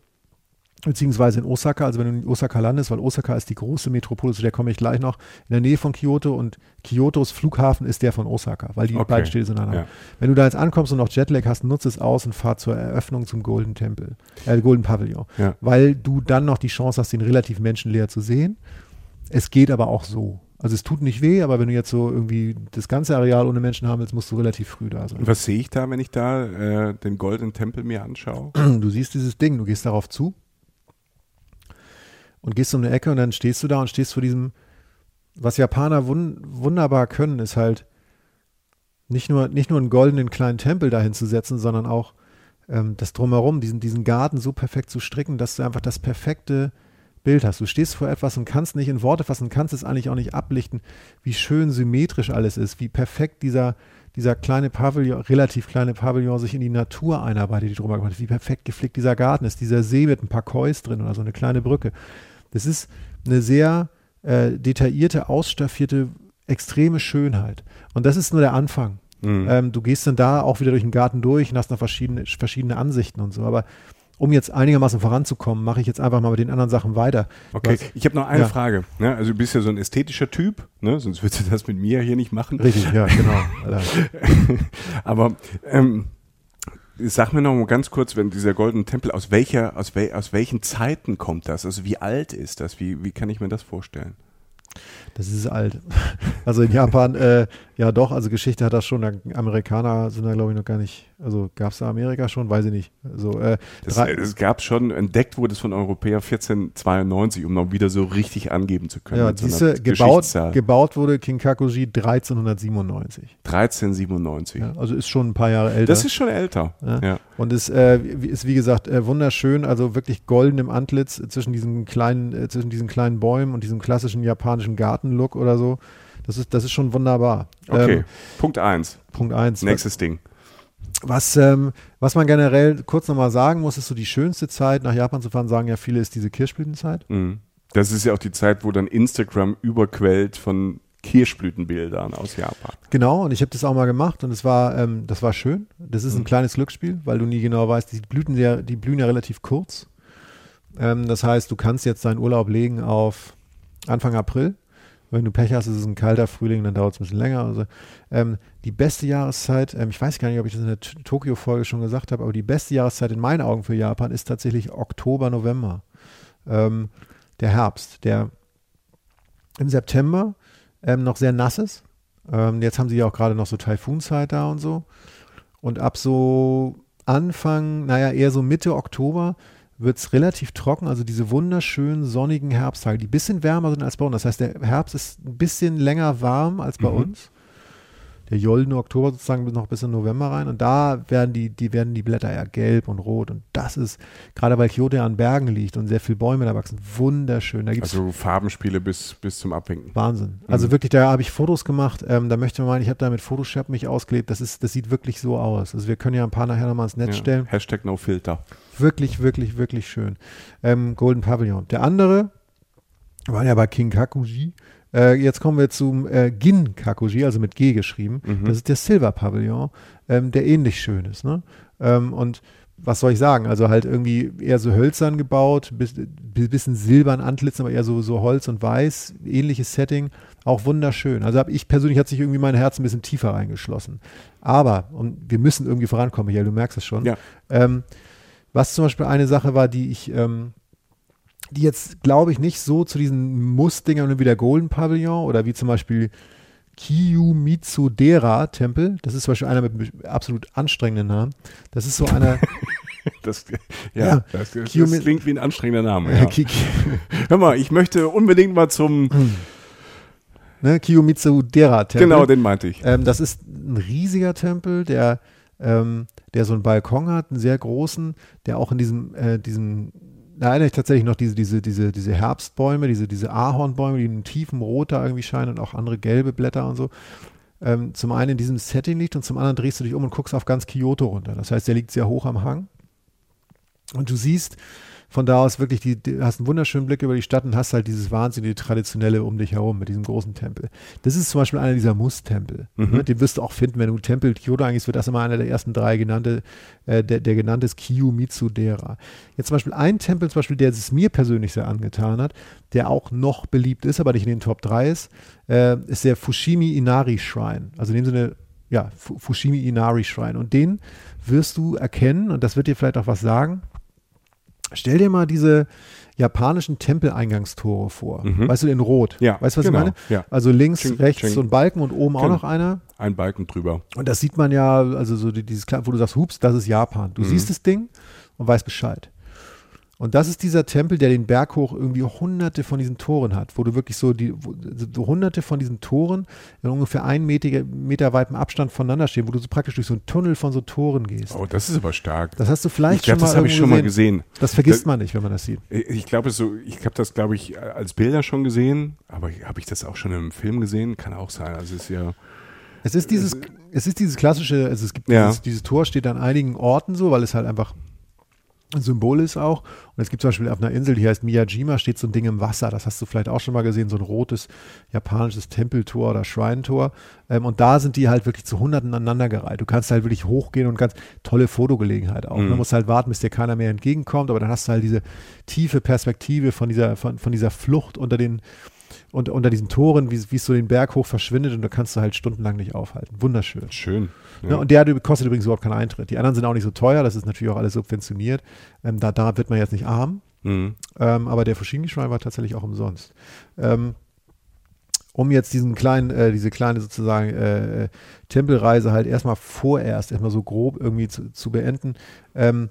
beziehungsweise in Osaka, also wenn du in Osaka landest, weil Osaka ist die große Metropole, zu der komme ich gleich noch, in der Nähe von Kyoto und Kyotos Flughafen ist der von Osaka, weil die okay. beiden Städte sind Ja. Wenn du da jetzt ankommst und noch Jetlag hast, nutze es aus und fahr zur Eröffnung zum Golden Tempel, äh, Golden Pavilion, ja. weil du dann noch die Chance hast, den relativ menschenleer zu sehen. Es geht aber auch so. Also es tut nicht weh, aber wenn du jetzt so irgendwie das ganze Areal ohne Menschen haben willst, musst du relativ früh da sein. Und was sehe ich da, wenn ich da äh, den Golden Tempel mir anschaue? Du siehst dieses Ding, du gehst darauf zu und gehst um eine Ecke und dann stehst du da und stehst vor diesem, was Japaner wun wunderbar können, ist halt nicht nur, nicht nur einen goldenen kleinen Tempel dahin zu setzen, sondern auch ähm, das drumherum, diesen, diesen Garten so perfekt zu stricken, dass du einfach das perfekte Bild hast. Du stehst vor etwas und kannst nicht in Worte fassen, kannst es eigentlich auch nicht ablichten, wie schön symmetrisch alles ist, wie perfekt dieser, dieser kleine Pavillon, relativ kleine Pavillon sich in die Natur einarbeitet, die drüber gemacht ist, wie perfekt gepflegt dieser Garten ist, dieser See mit ein paar Kois drin oder so eine kleine Brücke. Das ist eine sehr äh, detaillierte, ausstaffierte, extreme Schönheit. Und das ist nur der Anfang. Mhm. Ähm, du gehst dann da auch wieder durch den Garten durch und hast noch verschiedene, verschiedene Ansichten und so. Aber um jetzt einigermaßen voranzukommen, mache ich jetzt einfach mal mit den anderen Sachen weiter. Okay, hast, ich habe noch eine ja. Frage. Ne? Also du bist ja so ein ästhetischer Typ, ne? sonst würdest du das mit mir hier nicht machen. Richtig, ja, genau. Aber ähm, Sag mir noch mal ganz kurz, wenn dieser goldene Tempel, aus welcher, aus, wel, aus welchen Zeiten kommt das? Also wie alt ist das? Wie, wie kann ich mir das vorstellen? Das ist alt. Also in Japan, äh, ja doch, also Geschichte hat das schon. Amerikaner sind da, glaube ich, noch gar nicht. Also gab es da Amerika schon? Weiß ich nicht. Also, äh, das, es gab schon, entdeckt wurde es von Europäer 1492, um noch wieder so richtig angeben zu können. Ja, diese so gebaut, gebaut wurde Kinkakuji 1397. 1397. Ja, also ist schon ein paar Jahre älter. Das ist schon älter. Ja. ja. Und ist, äh, ist wie gesagt äh, wunderschön, also wirklich golden im Antlitz zwischen diesen kleinen, äh, zwischen diesen kleinen Bäumen und diesem klassischen japanischen Gartenlook oder so. Das ist, das ist schon wunderbar. Okay, ähm, Punkt 1. Punkt 1. Nächstes Ding. Was, ähm, was man generell kurz nochmal sagen muss, ist so die schönste Zeit, nach Japan zu fahren, sagen ja viele, ist diese Kirschblütenzeit. Mhm. Das ist ja auch die Zeit, wo dann Instagram überquellt von Kirschblütenbildern aus Japan. Genau, und ich habe das auch mal gemacht und es war, ähm, das war schön. Das ist ein mhm. kleines Glücksspiel, weil du nie genau weißt, die Blüten ja, die blühen ja relativ kurz. Ähm, das heißt, du kannst jetzt deinen Urlaub legen auf Anfang April Wenn du Pech hast, ist es ein kalter Frühling, dann dauert es ein bisschen länger. Also, ähm, die beste Jahreszeit, ähm, ich weiß gar nicht, ob ich das in der Tokio-Folge schon gesagt habe, aber die beste Jahreszeit in meinen Augen für Japan ist tatsächlich Oktober, November. Ähm, der Herbst, der im September ähm, noch sehr nass ist. Ähm, jetzt haben sie ja auch gerade noch so Taifunzeit da und so. Und ab so Anfang, naja, eher so Mitte Oktober wird es relativ trocken, also diese wunderschönen sonnigen Herbsttage, die ein bisschen wärmer sind als bei uns. Das heißt, der Herbst ist ein bisschen länger warm als bei Mhm. uns. Der goldene Oktober sozusagen noch bis in November rein. Und da werden die, die werden die Blätter ja gelb und rot. Und das ist, gerade weil Kyoto ja an Bergen liegt und sehr viele Bäume da wachsen, wunderschön. Da gibt es Also Farbenspiele bis, bis zum Abwinken. Wahnsinn. Also Mhm. wirklich, da habe ich Fotos gemacht. Ähm, da möchte man meinen, ich habe da mit Photoshop mich ausgelebt. Das, ist, das sieht wirklich so aus. Also wir können ja ein paar nachher nochmal ins Netz Ja. stellen. Hashtag No Filter. Wirklich, wirklich, wirklich schön. Ähm, Golden Pavilion. Der andere war ja bei King Kakuji. Äh, jetzt kommen wir zum äh, Gin Kakuji, also mit G geschrieben. Mhm. Das ist der Silver Pavillon, ähm, der ähnlich schön ist. Ne? Ähm, und was soll ich sagen? Also halt irgendwie eher so hölzern gebaut, bis, bi- bisschen silbern Antlitz, aber eher so, so Holz und Weiß, ähnliches Setting, auch wunderschön. Also habe ich persönlich hat sich irgendwie mein Herz ein bisschen tiefer reingeschlossen. Aber, und wir müssen irgendwie vorankommen, Michael, du merkst es schon. Ja. Ähm, was zum Beispiel eine Sache war, die ich, ähm, die jetzt, glaube ich, nicht so zu diesen Muss-Dingern wie der Golden Pavillon oder wie zum Beispiel Kiyomitsudera-Tempel. Das ist zum Beispiel einer mit absolut anstrengenden Namen. Das ist so einer. Das, ja, Ja. das, das, Kiyomi- klingt wie ein anstrengender Name. Ja. Hör mal, ich möchte unbedingt mal zum. ne, Kiyomitsudera-Tempel. Genau, den meinte ich. Ähm, das ist ein riesiger Tempel, der, ähm, der so einen Balkon hat, einen sehr großen, der auch in diesem, äh, diesem da erinnere ich tatsächlich noch diese, diese, diese, diese Herbstbäume, diese, diese Ahornbäume, die in tiefen Rot da irgendwie scheinen und auch andere gelbe Blätter und so. Ähm, zum einen in diesem Setting liegt und zum anderen drehst du dich um und guckst auf ganz Kyoto runter. Das heißt, der liegt sehr hoch am Hang. Und du siehst von da aus wirklich, die, die hast einen wunderschönen Blick über die Stadt und hast halt dieses wahnsinnige Traditionelle um dich herum mit diesem großen Tempel. Das ist zum Beispiel einer dieser Muss-Tempel. Mhm. Ne? Den wirst du auch finden, wenn du Tempel Kyoto eingehst, wird das immer einer der ersten drei genannte, äh, der, der genannte ist Kiyomitsu-dera. Jetzt zum Beispiel ein Tempel, zum Beispiel, der es mir persönlich sehr angetan hat, der auch noch beliebt ist, aber nicht in den Top 3 ist, äh, ist der Fushimi Inari Shrine. Also in dem Sinne, ja, Fu- Fushimi Inari Shrine. Und den wirst du erkennen, und das wird dir vielleicht auch was sagen. Stell dir mal diese japanischen Tempeleingangstore vor. Mhm. Weißt du, in Rot. Ja, Weißt du, was genau, ich meine? ja. Also links, Ching, rechts ching. so ein Balken und oben auch Genau. noch einer. Ein Balken drüber. Und das sieht man ja, also so die- dieses kleine, wo du sagst, hups, das ist Japan. Du Mhm. siehst das Ding und weißt Bescheid. Und das ist dieser Tempel, der den Berg hoch irgendwie hunderte von diesen Toren hat, wo du wirklich so die so hunderte von diesen Toren in ungefähr einen Meter, Meter weitem Abstand voneinander stehen, wo du so praktisch durch so einen Tunnel von so Toren gehst. Oh, das ist aber stark. Das hast du vielleicht ich glaube, schon das mal habe ich schon mal gesehen. gesehen. Das vergisst Das- man nicht, wenn man das sieht. Ich glaube, so, ich habe das, glaube ich, als Bilder schon gesehen, aber habe ich das auch schon im Film gesehen? Kann auch sein. Also es ist ja. Es ist dieses, es ist dieses klassische, also es gibt Ja. dieses, dieses Tor steht an einigen Orten so, weil es halt einfach ein Symbol ist auch. Und es gibt zum Beispiel auf einer Insel, die heißt Miyajima, steht so ein Ding im Wasser. Das hast du vielleicht auch schon mal gesehen, so ein rotes japanisches Tempeltor oder Shrine-Tor. Ähm, und da sind die halt wirklich zu Hunderten aneinandergereiht. Du kannst halt wirklich hochgehen und ganz tolle Fotogelegenheit auch. Mhm. Du musst halt warten, bis dir keiner mehr entgegenkommt, aber dann hast du halt diese tiefe Perspektive von dieser, von, von dieser Flucht unter den und unter diesen Toren, wie es so den Berg hoch verschwindet und da kannst du halt stundenlang nicht aufhalten. Wunderschön. Schön. Ja. Ne, und der kostet übrigens überhaupt keinen Eintritt. Die anderen sind auch nicht so teuer, das ist natürlich auch alles subventioniert. Ähm, da, da wird man jetzt nicht arm, Mhm. ähm, aber der Fushimi-Shrine war tatsächlich auch umsonst. Ähm, um jetzt diesen kleinen, äh, diese kleine sozusagen äh, äh, Tempelreise halt erstmal vorerst, erstmal so grob irgendwie zu, zu beenden. Ähm,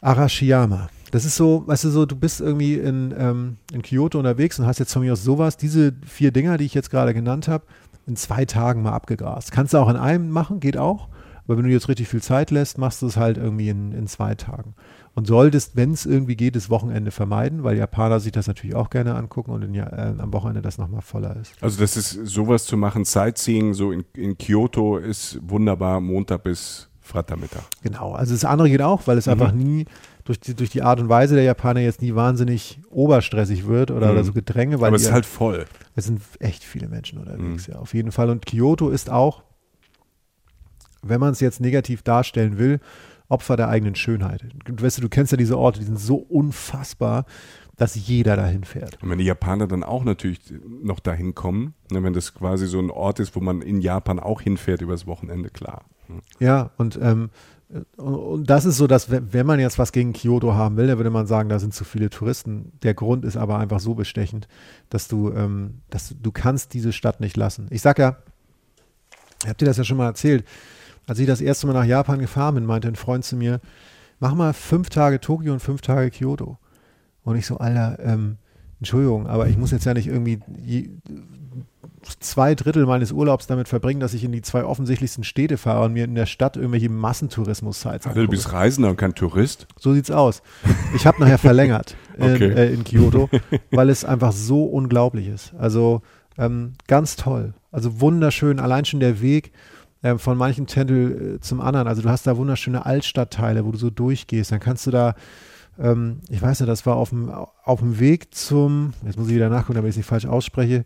Arashiyama. Das ist so, weißt du, so, du bist irgendwie in, ähm, in Kyoto unterwegs und hast jetzt von mir aus sowas, diese vier Dinger, die ich jetzt gerade genannt habe, in zwei Tagen mal abgegrast. Kannst du auch in einem machen, geht auch. Aber wenn du jetzt richtig viel Zeit lässt, machst du es halt irgendwie in, in zwei Tagen. Und solltest, wenn es irgendwie geht, das Wochenende vermeiden, weil Japaner sich das natürlich auch gerne angucken und in, äh, am Wochenende das nochmal voller ist. Also das ist sowas zu machen, Sightseeing, so in, in Kyoto ist wunderbar, Montag bis Freitagmittag. Genau, also das andere geht auch, weil es Mhm. einfach nie durch die, durch die Art und Weise der Japaner jetzt nie wahnsinnig oberstressig wird oder, Mhm. oder so Gedränge, weil Aber es ist halt voll. es sind echt viele Menschen unterwegs, Mhm. ja, auf jeden Fall. Und Kyoto ist auch, wenn man es jetzt negativ darstellen will, Opfer der eigenen Schönheit. Du, weißt du, du kennst ja diese Orte, die sind so unfassbar. dass jeder dahin fährt. Und wenn die Japaner dann auch natürlich noch dahin kommen, ne, wenn das quasi so ein Ort ist, wo man in Japan auch hinfährt übers Wochenende, klar. Ja, und, ähm, und, das ist so, dass wenn man jetzt was gegen Kyoto haben will, dann würde man sagen, da sind zu viele Touristen. Der Grund ist aber einfach so bestechend, dass du, ähm, dass du kannst diese Stadt nicht lassen. Ich sag ja, ich hab dir das ja schon mal erzählt, als ich das erste Mal nach Japan gefahren bin, meinte ein Freund zu mir, mach mal fünf Tage Tokio und fünf Tage Kyoto. Und ich so, Alter, ähm, Entschuldigung, aber ich muss jetzt ja nicht irgendwie zwei Drittel meines Urlaubs damit verbringen, dass ich in die zwei offensichtlichsten Städte fahre und mir in der Stadt irgendwelche Massentourismus-Sites Also du bist Reisender und kein Tourist? So sieht's aus. Ich habe nachher verlängert in, okay. äh, in Kyoto, weil es einfach so unglaublich ist. Also ähm, ganz toll. Also wunderschön. Allein schon der Weg äh, von manchen Tempel äh, zum anderen. Also du hast da wunderschöne Altstadtteile, wo du so durchgehst. Dann kannst du da ähm, ich weiß ja, das war auf dem, auf dem Weg zum, jetzt muss ich wieder nachgucken, damit ich es nicht falsch ausspreche,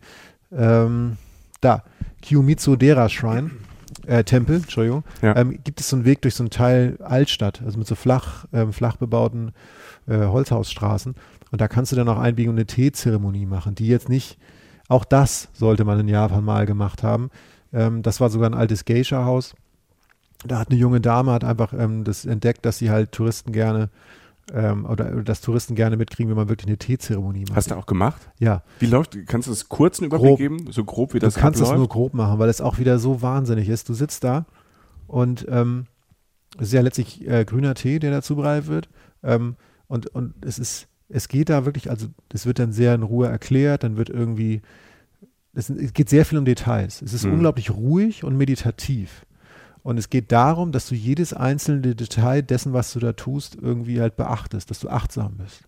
ähm, da, Kiyomizu Dera Shrine, äh, Tempel, Entschuldigung, ja. ähm, gibt es so einen Weg durch so einen Teil Altstadt, also mit so flach, ähm, flach bebauten äh, Holzhausstraßen. Und da kannst du dann auch einbiegen und eine Teezeremonie machen, die jetzt nicht, auch das sollte man in Japan mal gemacht haben. Ähm, das war sogar ein altes Geisha-Haus. Da hat eine junge Dame hat einfach ähm, das entdeckt, dass sie halt Touristen gerne ähm, oder, oder dass Touristen gerne mitkriegen, wenn man wirklich eine Teezeremonie macht. Hast du auch gemacht? Ja. Wie läuft, kannst du das kurz einen Überblick grob. geben, so grob wie das Du kannst abläuft? es nur grob machen, weil es auch wieder so wahnsinnig ist. Du sitzt da und ähm, es ist ja letztlich äh, grüner Tee, der dazu bereitet wird. Ähm, und, und es ist, es geht da wirklich, also es wird dann sehr in Ruhe erklärt, dann wird irgendwie, es, es geht sehr viel um Details. Es ist hm. unglaublich ruhig und meditativ. Und es geht darum, dass du jedes einzelne Detail dessen, was du da tust, irgendwie halt beachtest, dass du achtsam bist.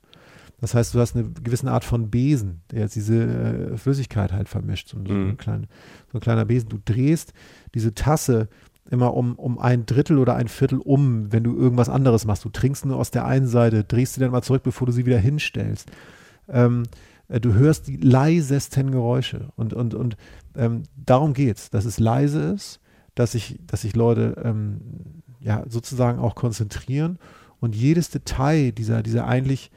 Das heißt, du hast eine gewisse Art von Besen, der jetzt diese äh, Flüssigkeit halt vermischt, so, mhm. ein klein, so, ein kleiner Besen. Du drehst diese Tasse immer um, um ein Drittel oder ein Viertel um, wenn du irgendwas anderes machst. Du trinkst nur aus der einen Seite, drehst sie dann mal zurück, bevor du sie wieder hinstellst. Ähm, äh, du hörst die leisesten Geräusche und, und, und ähm, darum geht's, dass es leise ist, dass sich dass ich Leute ähm, ja sozusagen auch konzentrieren und jedes Detail dieser, dieser eigentlich,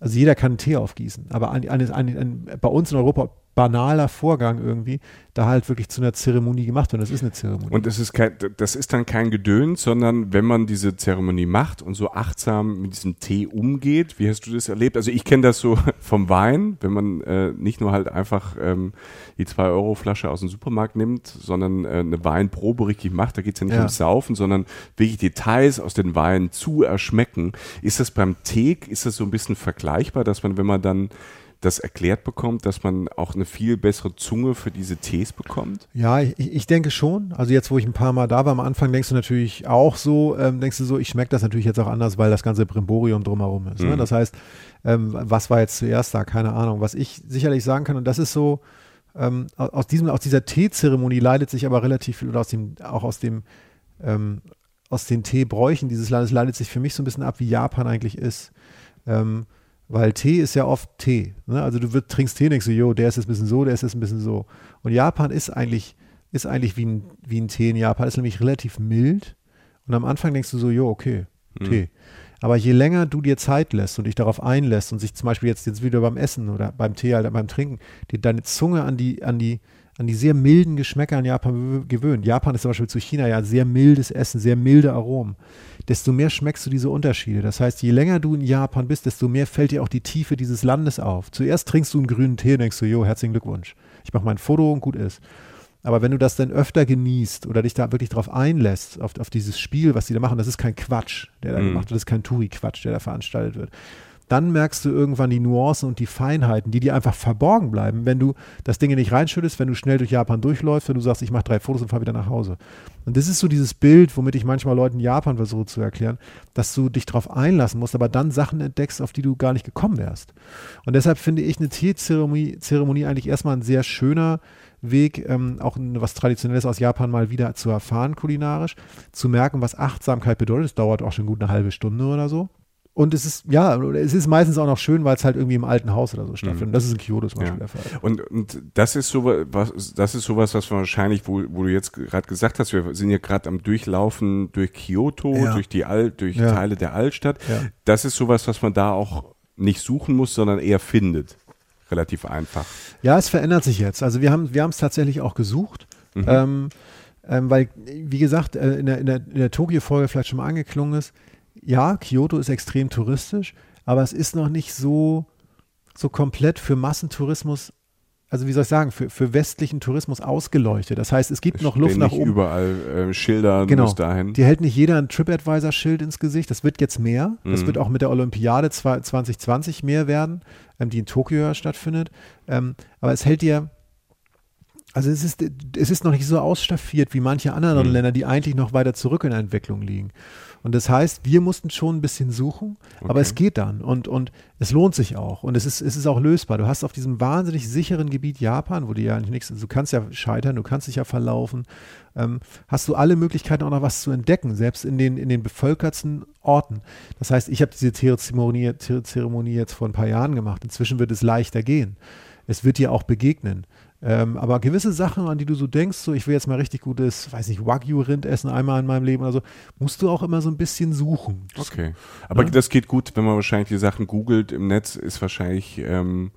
also jeder kann einen Tee aufgießen, aber ein, ein, ein, bei uns in Europa banaler Vorgang irgendwie, da halt wirklich zu einer Zeremonie gemacht wird. Das ist eine Zeremonie. Und das ist, kein, das ist dann kein Gedöns, sondern wenn man diese Zeremonie macht und so achtsam mit diesem Tee umgeht, wie hast du das erlebt? Also ich kenne das so vom Wein, wenn man äh, nicht nur halt einfach ähm, die 2-Euro-Flasche aus dem Supermarkt nimmt, sondern äh, eine Weinprobe richtig macht. Da geht es ja nicht ja. ums Saufen, sondern wirklich Details aus den Weinen zu erschmecken. Ist das beim Tee, ist das so ein bisschen vergleichbar, dass man, wenn man dann das erklärt bekommt, dass man auch eine viel bessere Zunge für diese Tees bekommt? Ja, ich, ich denke schon. Also jetzt, wo ich ein paar Mal da war, am Anfang denkst du natürlich auch so, ähm, denkst du so, ich schmecke das natürlich jetzt auch anders, weil das ganze Brimborium drumherum ist. Ne? Mhm. Ne? Das heißt, ähm, was war jetzt zuerst da? Keine Ahnung. Was ich sicherlich sagen kann, und das ist so, ähm, aus, diesem, aus dieser Teezeremonie leidet sich aber relativ viel, oder aus dem, auch aus dem, ähm, aus den Teebräuchen dieses Landes leidet sich für mich so ein bisschen ab, wie Japan eigentlich ist. Ähm, weil Tee ist ja oft Tee. Ne? Also du wird, trinkst Tee, denkst du, jo, der ist jetzt ein bisschen so, der ist jetzt ein bisschen so. Und Japan ist eigentlich, ist eigentlich wie ein, wie ein Tee in Japan, ist nämlich relativ mild. Und am Anfang denkst du so, jo, okay, mhm. Tee. Aber je länger du dir Zeit lässt und dich darauf einlässt und sich zum Beispiel jetzt, jetzt wieder beim Essen oder beim Tee, halt beim Trinken, dir deine Zunge an die, an die, an die sehr milden Geschmäcker in Japan gewöhnt. Japan ist zum Beispiel zu China ja sehr mildes Essen, sehr milde Aromen desto mehr schmeckst du diese Unterschiede. Das heißt, je länger du in Japan bist, desto mehr fällt dir auch die Tiefe dieses Landes auf. Zuerst trinkst du einen grünen Tee und denkst du, jo, herzlichen Glückwunsch. Ich mache mein Foto und gut ist. Aber wenn du das dann öfter genießt oder dich da wirklich drauf einlässt, auf, auf dieses Spiel, was die da machen, das ist kein Quatsch, der da mhm. gemacht wird, das ist kein Touri-Quatsch, der da veranstaltet wird dann merkst du irgendwann die Nuancen und die Feinheiten, die dir einfach verborgen bleiben, wenn du das Ding nicht reinschüttest, wenn du schnell durch Japan durchläufst, wenn du sagst, ich mache drei Fotos und fahre wieder nach Hause. Und das ist so dieses Bild, womit ich manchmal Leuten Japan versuche zu erklären, dass du dich darauf einlassen musst, aber dann Sachen entdeckst, auf die du gar nicht gekommen wärst. Und deshalb finde ich eine Teezeremonie Zeremonie eigentlich erstmal ein sehr schöner Weg, ähm, auch was Traditionelles aus Japan mal wieder zu erfahren, kulinarisch, zu merken, was Achtsamkeit bedeutet. Es dauert auch schon gut eine halbe Stunde oder so. Und es ist, ja, es ist meistens auch noch schön, weil es halt irgendwie im alten Haus oder so stattfindet. Mhm. Das ist in Kyoto zum Beispiel ja. der Fall. Und, und das ist so was, das ist sowas, was wahrscheinlich, wo, wo du jetzt gerade gesagt hast, wir sind ja gerade am Durchlaufen durch Kyoto, ja. durch die Al durch ja. Teile der Altstadt. Das ist sowas, was man da auch nicht suchen muss, sondern eher findet. Relativ einfach. Ja, es verändert sich jetzt. Also wir haben wir es tatsächlich auch gesucht. Mhm. Ähm, ähm, weil, wie gesagt, äh, in der, in der, in der Tokio-Folge vielleicht schon mal angeklungen ist, ja, Kyoto ist extrem touristisch, aber es ist noch nicht so, so komplett für Massentourismus, also wie soll ich sagen, für, für westlichen Tourismus ausgeleuchtet. Das heißt, es gibt Es noch Luft nach nicht oben. überall äh, Schilder, Genau. muss dahin. Die hält nicht jeder ein TripAdvisor-Schild ins Gesicht. Das wird jetzt mehr. Das Mhm. wird auch mit der Olympiade zwei- 2020 mehr werden, ähm, die in Tokio stattfindet. Ähm, aber es hält dir, also es ist, es ist noch nicht so ausstaffiert wie manche anderen Mhm. Länder, die eigentlich noch weiter zurück in der Entwicklung liegen. Und das heißt, wir mussten schon ein bisschen suchen, aber Okay. es geht dann und, und es lohnt sich auch und es ist, es ist auch lösbar. Du hast auf diesem wahnsinnig sicheren Gebiet Japan, wo du ja eigentlich nichts, du kannst ja scheitern, du kannst dich ja verlaufen, ähm, hast du alle Möglichkeiten auch noch was zu entdecken, selbst in den, in den bevölkertsten Orten. Das heißt, ich habe diese Zeremonie, Zeremonie jetzt vor ein paar Jahren gemacht. Inzwischen wird es leichter gehen. Es wird dir auch begegnen. Ähm, aber gewisse Sachen, an die du so denkst, so ich will jetzt mal richtig gutes, weiß nicht, Wagyu-Rind essen einmal in meinem Leben oder so, musst du auch immer so ein bisschen suchen. Okay. Aber Ne? das geht gut, wenn man wahrscheinlich die Sachen googelt im Netz, ist wahrscheinlich ähm,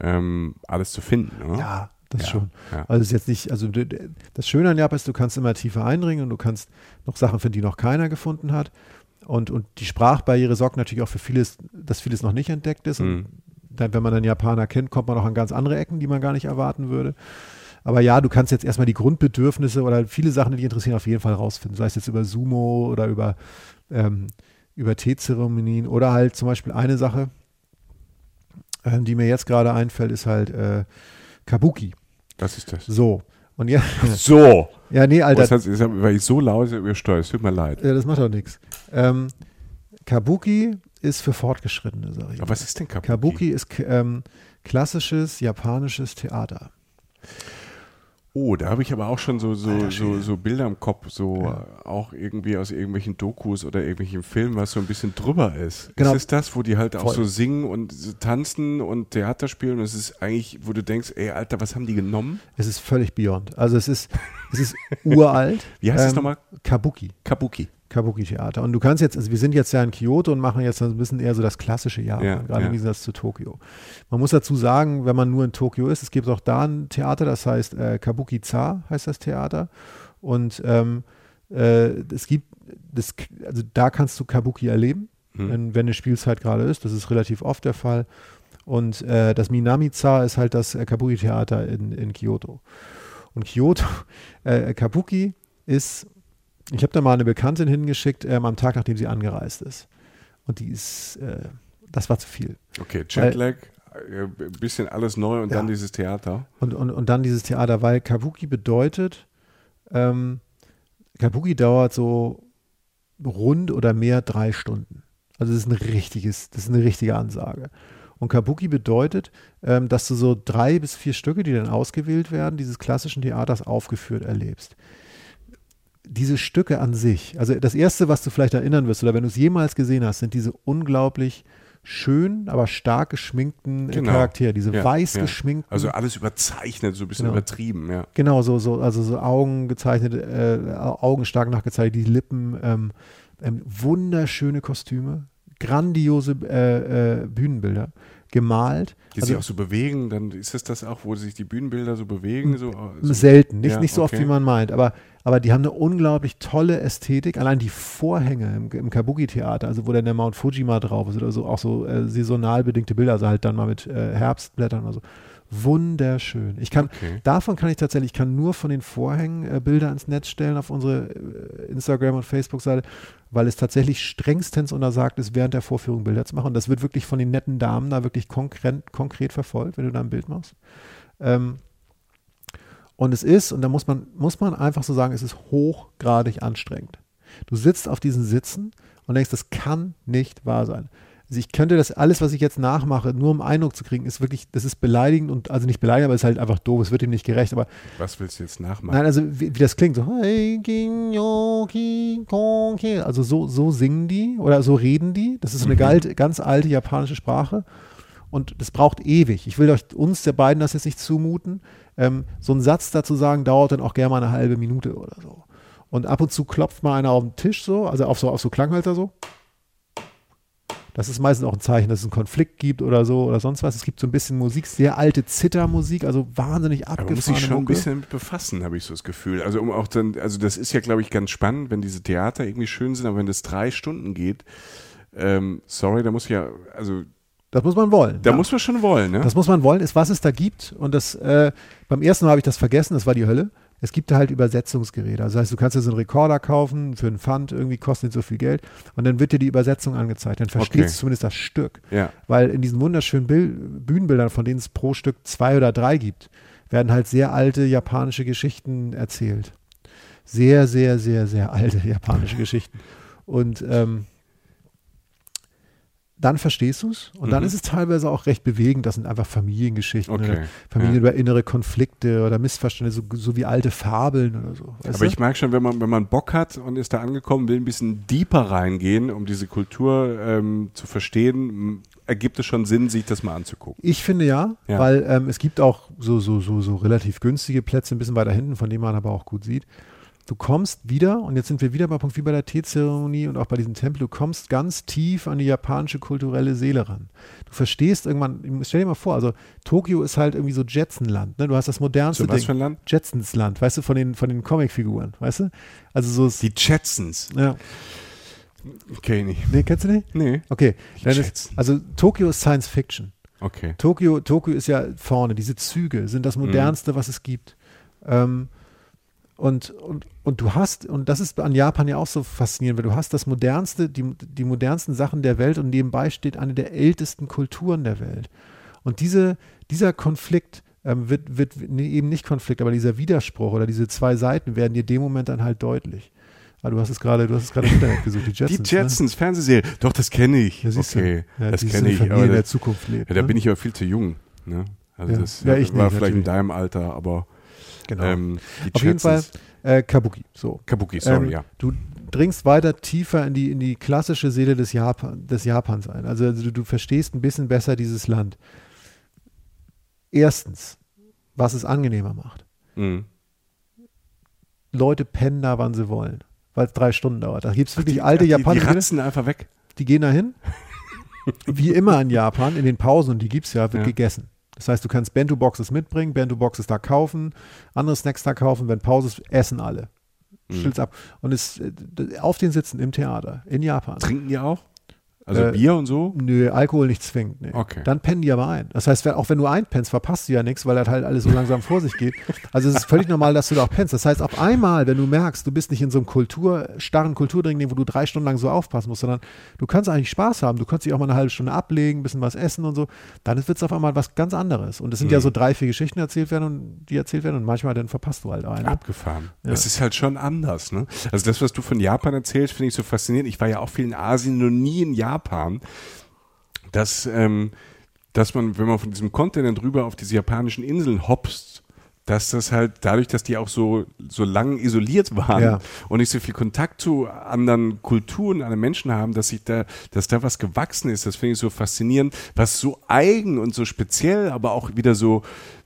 ähm, alles zu finden. Oder? Ja, das Ja, schon. ja. Also ist jetzt nicht, also das Schöne an Japan ist, du kannst immer tiefer eindringen und du kannst noch Sachen finden, die noch keiner gefunden hat. Und, und die Sprachbarriere sorgt natürlich auch für vieles, dass vieles noch nicht entdeckt ist. Mhm. Dann, wenn man dann Japaner kennt, kommt man auch an ganz andere Ecken, die man gar nicht erwarten würde. Aber ja, du kannst jetzt erstmal die Grundbedürfnisse oder viele Sachen, die dich interessieren, auf jeden Fall rausfinden. Sei es jetzt über Sumo oder über, ähm, über Teezeremonien oder halt zum Beispiel eine Sache, ähm, die mir jetzt gerade einfällt, ist halt äh, Kabuki. Was ist das? So. Und ja, So. ja, nee, Alter, Was heißt, ist, weil ich so laut übersteuert, es tut mir leid. ja, das macht doch nichts. Ähm, Kabuki ist für Fortgeschrittene, sag ich. Aber mal. was ist denn Kabuki? Kabuki ist ähm, klassisches japanisches Theater. Oh, da habe ich aber auch schon so, so, so, so Bilder im Kopf, so Ja. auch irgendwie aus irgendwelchen Dokus oder irgendwelchen Filmen, was so ein bisschen drüber ist. Genau. Ist es das, wo die halt auch Voll. so singen und so tanzen und Theater spielen und es ist eigentlich, wo du denkst, ey Alter, was haben die genommen? Es ist völlig beyond. Also es ist, es ist uralt. Wie heißt es Ähm, nochmal? Kabuki. Kabuki. Kabuki-Theater. Und du kannst jetzt, also wir sind jetzt ja in Kyoto und machen jetzt ein bisschen eher so das klassische Japan, Ja, gerade ja. im Gegensatz zu Tokio. Man muss dazu sagen, wenn man nur in Tokio ist, es gibt auch da ein Theater, das heißt äh, Kabuki-za heißt das Theater. Und ähm, äh, es gibt, das, also da kannst du Kabuki erleben, Hm. wenn, wenn eine Spielzeit gerade ist. Das ist relativ oft der Fall. Und äh, das Minami-za ist halt das äh, Kabuki-Theater in, in Kyoto. Und Kyoto, äh, Kabuki ist ich habe da mal eine Bekanntin hingeschickt ähm, am Tag, nachdem sie angereist ist. Und die ist, äh, das war zu viel. Okay, Jetlag, äh, ein bisschen alles neu und Ja. dann dieses Theater. Und, und, und dann dieses Theater, weil Kabuki bedeutet, ähm, Kabuki dauert so rund oder mehr drei Stunden. Also das ist ein richtiges, das ist eine richtige Ansage. Und Kabuki bedeutet, ähm, dass du so drei bis vier Stücke, die dann ausgewählt werden, dieses klassischen Theaters aufgeführt erlebst. Diese Stücke an sich, also das erste, was du vielleicht erinnern wirst, oder wenn du es jemals gesehen hast, sind diese unglaublich schön, aber stark geschminkten äh, Genau. Charaktere, diese Ja, weiß ja. geschminkten. Also alles überzeichnet, so ein bisschen Genau. übertrieben, ja. Genau, so, so, also so Augen gezeichnet, äh, Augen stark nachgezeichnet, die Lippen, ähm, ähm, wunderschöne Kostüme, grandiose äh, äh, Bühnenbilder, gemalt. Die Also sich auch so bewegen, dann ist es das auch, wo sich die Bühnenbilder so bewegen? So, so selten, nicht, Ja, nicht so oft, okay. wie man meint, aber, aber die haben eine unglaublich tolle Ästhetik. Allein die Vorhänge im, im Kabuki-Theater, also wo dann der Mount Fuji mal drauf ist oder so, auch so äh, saisonal bedingte Bilder, also halt dann mal mit äh, Herbstblättern oder so. Wunderschön. Ich kann, Okay. davon kann ich tatsächlich, ich kann nur von den Vorhängen äh, Bilder ins Netz stellen auf unsere äh, Instagram- und Facebook-Seite, weil es tatsächlich strengstens untersagt ist, während der Vorführung Bilder zu machen. Und das wird wirklich von den netten Damen da wirklich konkret, konkret verfolgt, wenn du da ein Bild machst. Ähm, und es ist, und da muss man, muss man einfach so sagen, es ist hochgradig anstrengend. Du sitzt auf diesen Sitzen und denkst, das kann nicht wahr sein. Also ich könnte das alles, was ich jetzt nachmache, nur um Eindruck zu kriegen, ist wirklich, das ist beleidigend und also nicht beleidigend, aber es ist halt einfach doof, es wird ihm nicht gerecht. Aber Was willst du jetzt nachmachen? nein, also wie, wie das klingt, so also so, so singen die oder so reden die. Das ist so eine galt, ganz alte japanische Sprache. Und das braucht ewig. Ich will euch uns der beiden das jetzt nicht zumuten. Ähm, so ein Satz dazu sagen, dauert dann auch gerne mal eine halbe Minute oder so. Und ab und zu klopft mal einer auf den Tisch so, also auf so, auf so Klanghalter so. Das ist meistens auch ein Zeichen, dass es einen Konflikt gibt oder so oder sonst was. Es gibt so ein bisschen Musik, sehr alte Zittermusik, also wahnsinnig Aber abgefahrene muss sich schon ein Mucke. bisschen damit befassen, habe ich so das Gefühl. Also um auch dann, also das ist ja, glaube ich, ganz spannend, wenn diese Theater irgendwie schön sind, aber wenn das drei Stunden geht, ähm, sorry, da muss ja, also Das muss man wollen. da ja. muss man schon wollen, ne? Das muss man wollen, ist, was es da gibt. Und das, äh, beim ersten Mal habe ich das vergessen, das war die Hölle. Es gibt da halt Übersetzungsgeräte. Also das heißt, du kannst dir so einen Rekorder kaufen für einen Pfand, irgendwie kostet nicht so viel Geld. Und dann wird dir die Übersetzung angezeigt. Dann verstehst Okay. du zumindest das Stück. ja. Weil in diesen wunderschönen Bil Bühnenbildern, von denen es pro Stück zwei oder drei gibt, werden halt sehr alte japanische Geschichten erzählt. Sehr, sehr, sehr, sehr alte japanische Geschichten. Und ähm, dann verstehst du es und dann Mhm. ist es teilweise auch recht bewegend. Das sind einfach Familiengeschichten, Okay, oder Familien ja. über innere Konflikte oder Missverständnisse, so, so wie alte Fabeln oder so. Aber du? ich merke schon, wenn man, wenn man Bock hat und ist da angekommen, will ein bisschen deeper reingehen, um diese Kultur ähm, zu verstehen, ergibt es schon Sinn, sich das mal anzugucken. Ich finde ja, Ja. weil ähm, es gibt auch so, so, so, so relativ günstige Plätze ein bisschen weiter hinten, von denen man aber auch gut sieht. Du kommst wieder, und jetzt sind wir wieder bei Punkt wie bei der Teezeremonie und auch bei diesem Tempel, du kommst ganz tief an die japanische kulturelle Seele ran. Du verstehst irgendwann, stell dir mal vor, also Tokio ist halt irgendwie so Jetsonland, ne? Du hast das modernste So was Ding. für ein Land? Jetsons Land, weißt du, von den, von den Comicfiguren, weißt du? Also so, Die Jetsons. ja. Okay, nicht. Nee, kennst du nicht? Nee. Okay. Ist, also Tokio ist Science Fiction. Okay. Tokio, Tokio ist ja vorne. Diese Züge sind das modernste, was es gibt. Ähm, und, und, und du hast, und das ist an Japan ja auch so faszinierend, weil du hast das modernste, die, die modernsten Sachen der Welt und nebenbei steht eine der ältesten Kulturen der Welt. Und diese, dieser Konflikt ähm, wird, wird nee, eben nicht Konflikt, aber dieser Widerspruch oder diese zwei Seiten werden dir in dem Moment dann halt deutlich. Ah, du hast es gerade, du hast es gerade im Internet gesucht, die Jetsons. Die Jetsons, Fernsehserie. Doch, das kenne ich. Ne? Ja, okay, du. Ja, das kenne ich. Familie Aber in der das, Zukunft lebt. ja, da ne? bin ich aber viel zu jung. Ne? Also Ja. das Ja, ich war nicht, vielleicht in natürlich. deinem Alter, aber genau. ähm, die Auf jeden Fall äh, Kabuki. So. Kabuki, sorry, Ähm, ja. Du dringst weiter tiefer in die, in die klassische Seele des, Japan, des Japans ein. Also, also du, du verstehst ein bisschen besser dieses Land. Erstens, was es angenehmer macht. Mhm. Leute pennen da, wann sie wollen, weil es drei Stunden dauert. Da gibt es wirklich die, alte die, die japanische, die, ratzen einfach weg. gehen da hin. Wie immer in Japan, in den Pausen, und die gibt es ja, wird Ja. gegessen. Das heißt, du kannst Bento-Boxes mitbringen, Bento-Boxes da kaufen, andere Snacks da kaufen, wenn Pause ist, essen alle. Mhm. Stell's ab. Und es äh, auf den Sitzen im Theater in Japan. Trinken die auch? Also Äh, Bier und so? Nö, Alkohol nicht zwingend. Nee. Okay. Dann pennen die aber ein. Das heißt, wenn, auch wenn du einpennst, verpasst du ja nichts, weil das halt alles so langsam vor sich geht. Also es ist völlig normal, dass du da auch pennst. Das heißt, auf einmal, wenn du merkst, du bist nicht in so einem Kultur, starren Kulturdring, wo du drei Stunden lang so aufpassen musst, sondern du kannst eigentlich Spaß haben. Du kannst dich auch mal eine halbe Stunde ablegen, ein bisschen was essen und so. Dann wird es auf einmal was ganz anderes. Und es sind ja Mhm. so drei, vier Geschichten erzählt werden und die erzählt werden und manchmal dann verpasst du halt eine. Abgefahren. Ja. Das ist halt schon anders, ne? Also das, was du von Japan erzählst, finde ich so faszinierend. Ich war ja auch viel in Asien, nur nie in Japan. Dass, ähm, dass man, wenn man von diesem Kontinent rüber auf diese japanischen Inseln hopst, dass das halt dadurch, dass die auch so, so lang isoliert waren Ja. und nicht so viel Kontakt zu anderen Kulturen, anderen Menschen haben, dass sich da, dass da was gewachsen ist, das finde ich so faszinierend, was so eigen und so speziell, aber auch wieder so,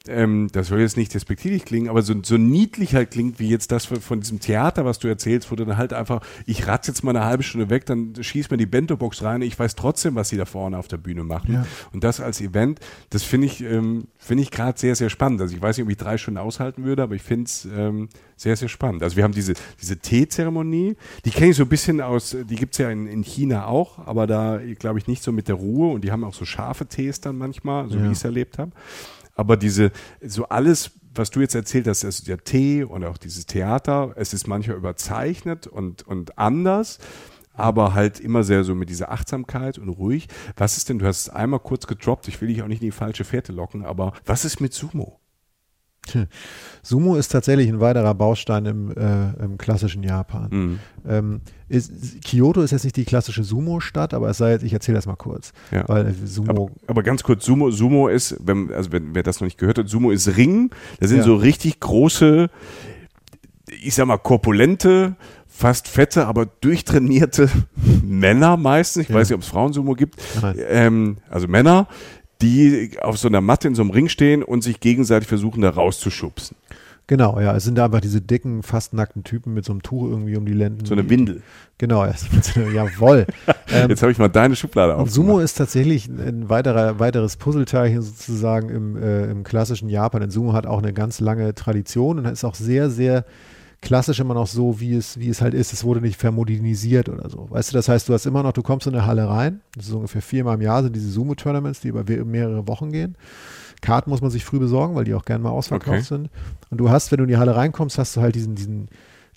ähm, das soll jetzt nicht despektierlich klingen, aber so, so niedlich halt klingt, wie jetzt das von, diesem Theater, was du erzählst, wo du dann halt einfach, ich ratze jetzt mal eine halbe Stunde weg, dann schieß mir die Bento-Box rein, ich weiß trotzdem, was sie da vorne auf der Bühne machen. Ja. Und das als Event, das finde ich, ähm, finde ich gerade sehr, sehr spannend. Also ich weiß nicht, ob ich drei Stunden aushalten würde, aber ich finde es ähm, sehr, sehr spannend. Also wir haben diese, diese Teezeremonie, die kenne ich so ein bisschen aus, die gibt es ja in, in China auch, aber da glaube ich nicht so mit der Ruhe und die haben auch so scharfe Tees dann manchmal, so Ja. wie ich es erlebt habe. Aber diese, so alles, was du jetzt erzählt hast, also der Tee und auch dieses Theater, es ist manchmal überzeichnet und, und anders, aber halt immer sehr so mit dieser Achtsamkeit und ruhig. Was ist denn, du hast es einmal kurz gedroppt, ich will dich auch nicht in die falsche Fährte locken, aber was ist mit Sumo? Sumo ist tatsächlich ein weiterer Baustein im, äh, im klassischen Japan. Mhm. Ähm, ist, Kyoto ist jetzt nicht die klassische Sumo-Stadt, aber es sei jetzt, ich erzähle das mal kurz. Ja. Weil Sumo, Aber, aber ganz kurz, Sumo, Sumo ist, wenn, also wenn wer das noch nicht gehört hat, Sumo ist Ring. Da sind Ja. so richtig große, ich sag mal, korpulente, fast fette, aber durchtrainierte Männer meistens. Ich Ja. weiß nicht, ob es Frauensumo gibt. Ähm, also Männer, die auf so einer Matte in so einem Ring stehen und sich gegenseitig versuchen, da rauszuschubsen. Genau, ja, es sind da einfach diese dicken, fast nackten Typen mit so einem Tuch irgendwie um die Lenden. So eine Windel. Genau, ja, jawohl. Ähm, Jetzt habe ich mal deine Schublade und Sumo ist tatsächlich ein weiterer, weiteres Puzzleteilchen sozusagen im, äh, im klassischen Japan. Denn Sumo hat auch eine ganz lange Tradition und ist auch sehr, sehr klassisch immer noch so, wie es, wie es halt ist. Es wurde nicht vermodernisiert oder so. Weißt du, das heißt, du hast immer noch, du kommst in eine Halle rein, das ist ungefähr viermal im Jahr sind diese Sumo-Tournaments, die über mehrere Wochen gehen. Karten muss man sich früh besorgen, weil die auch gerne mal ausverkauft Okay. sind. Und du hast, wenn du in die Halle reinkommst, hast du halt diesen, diesen,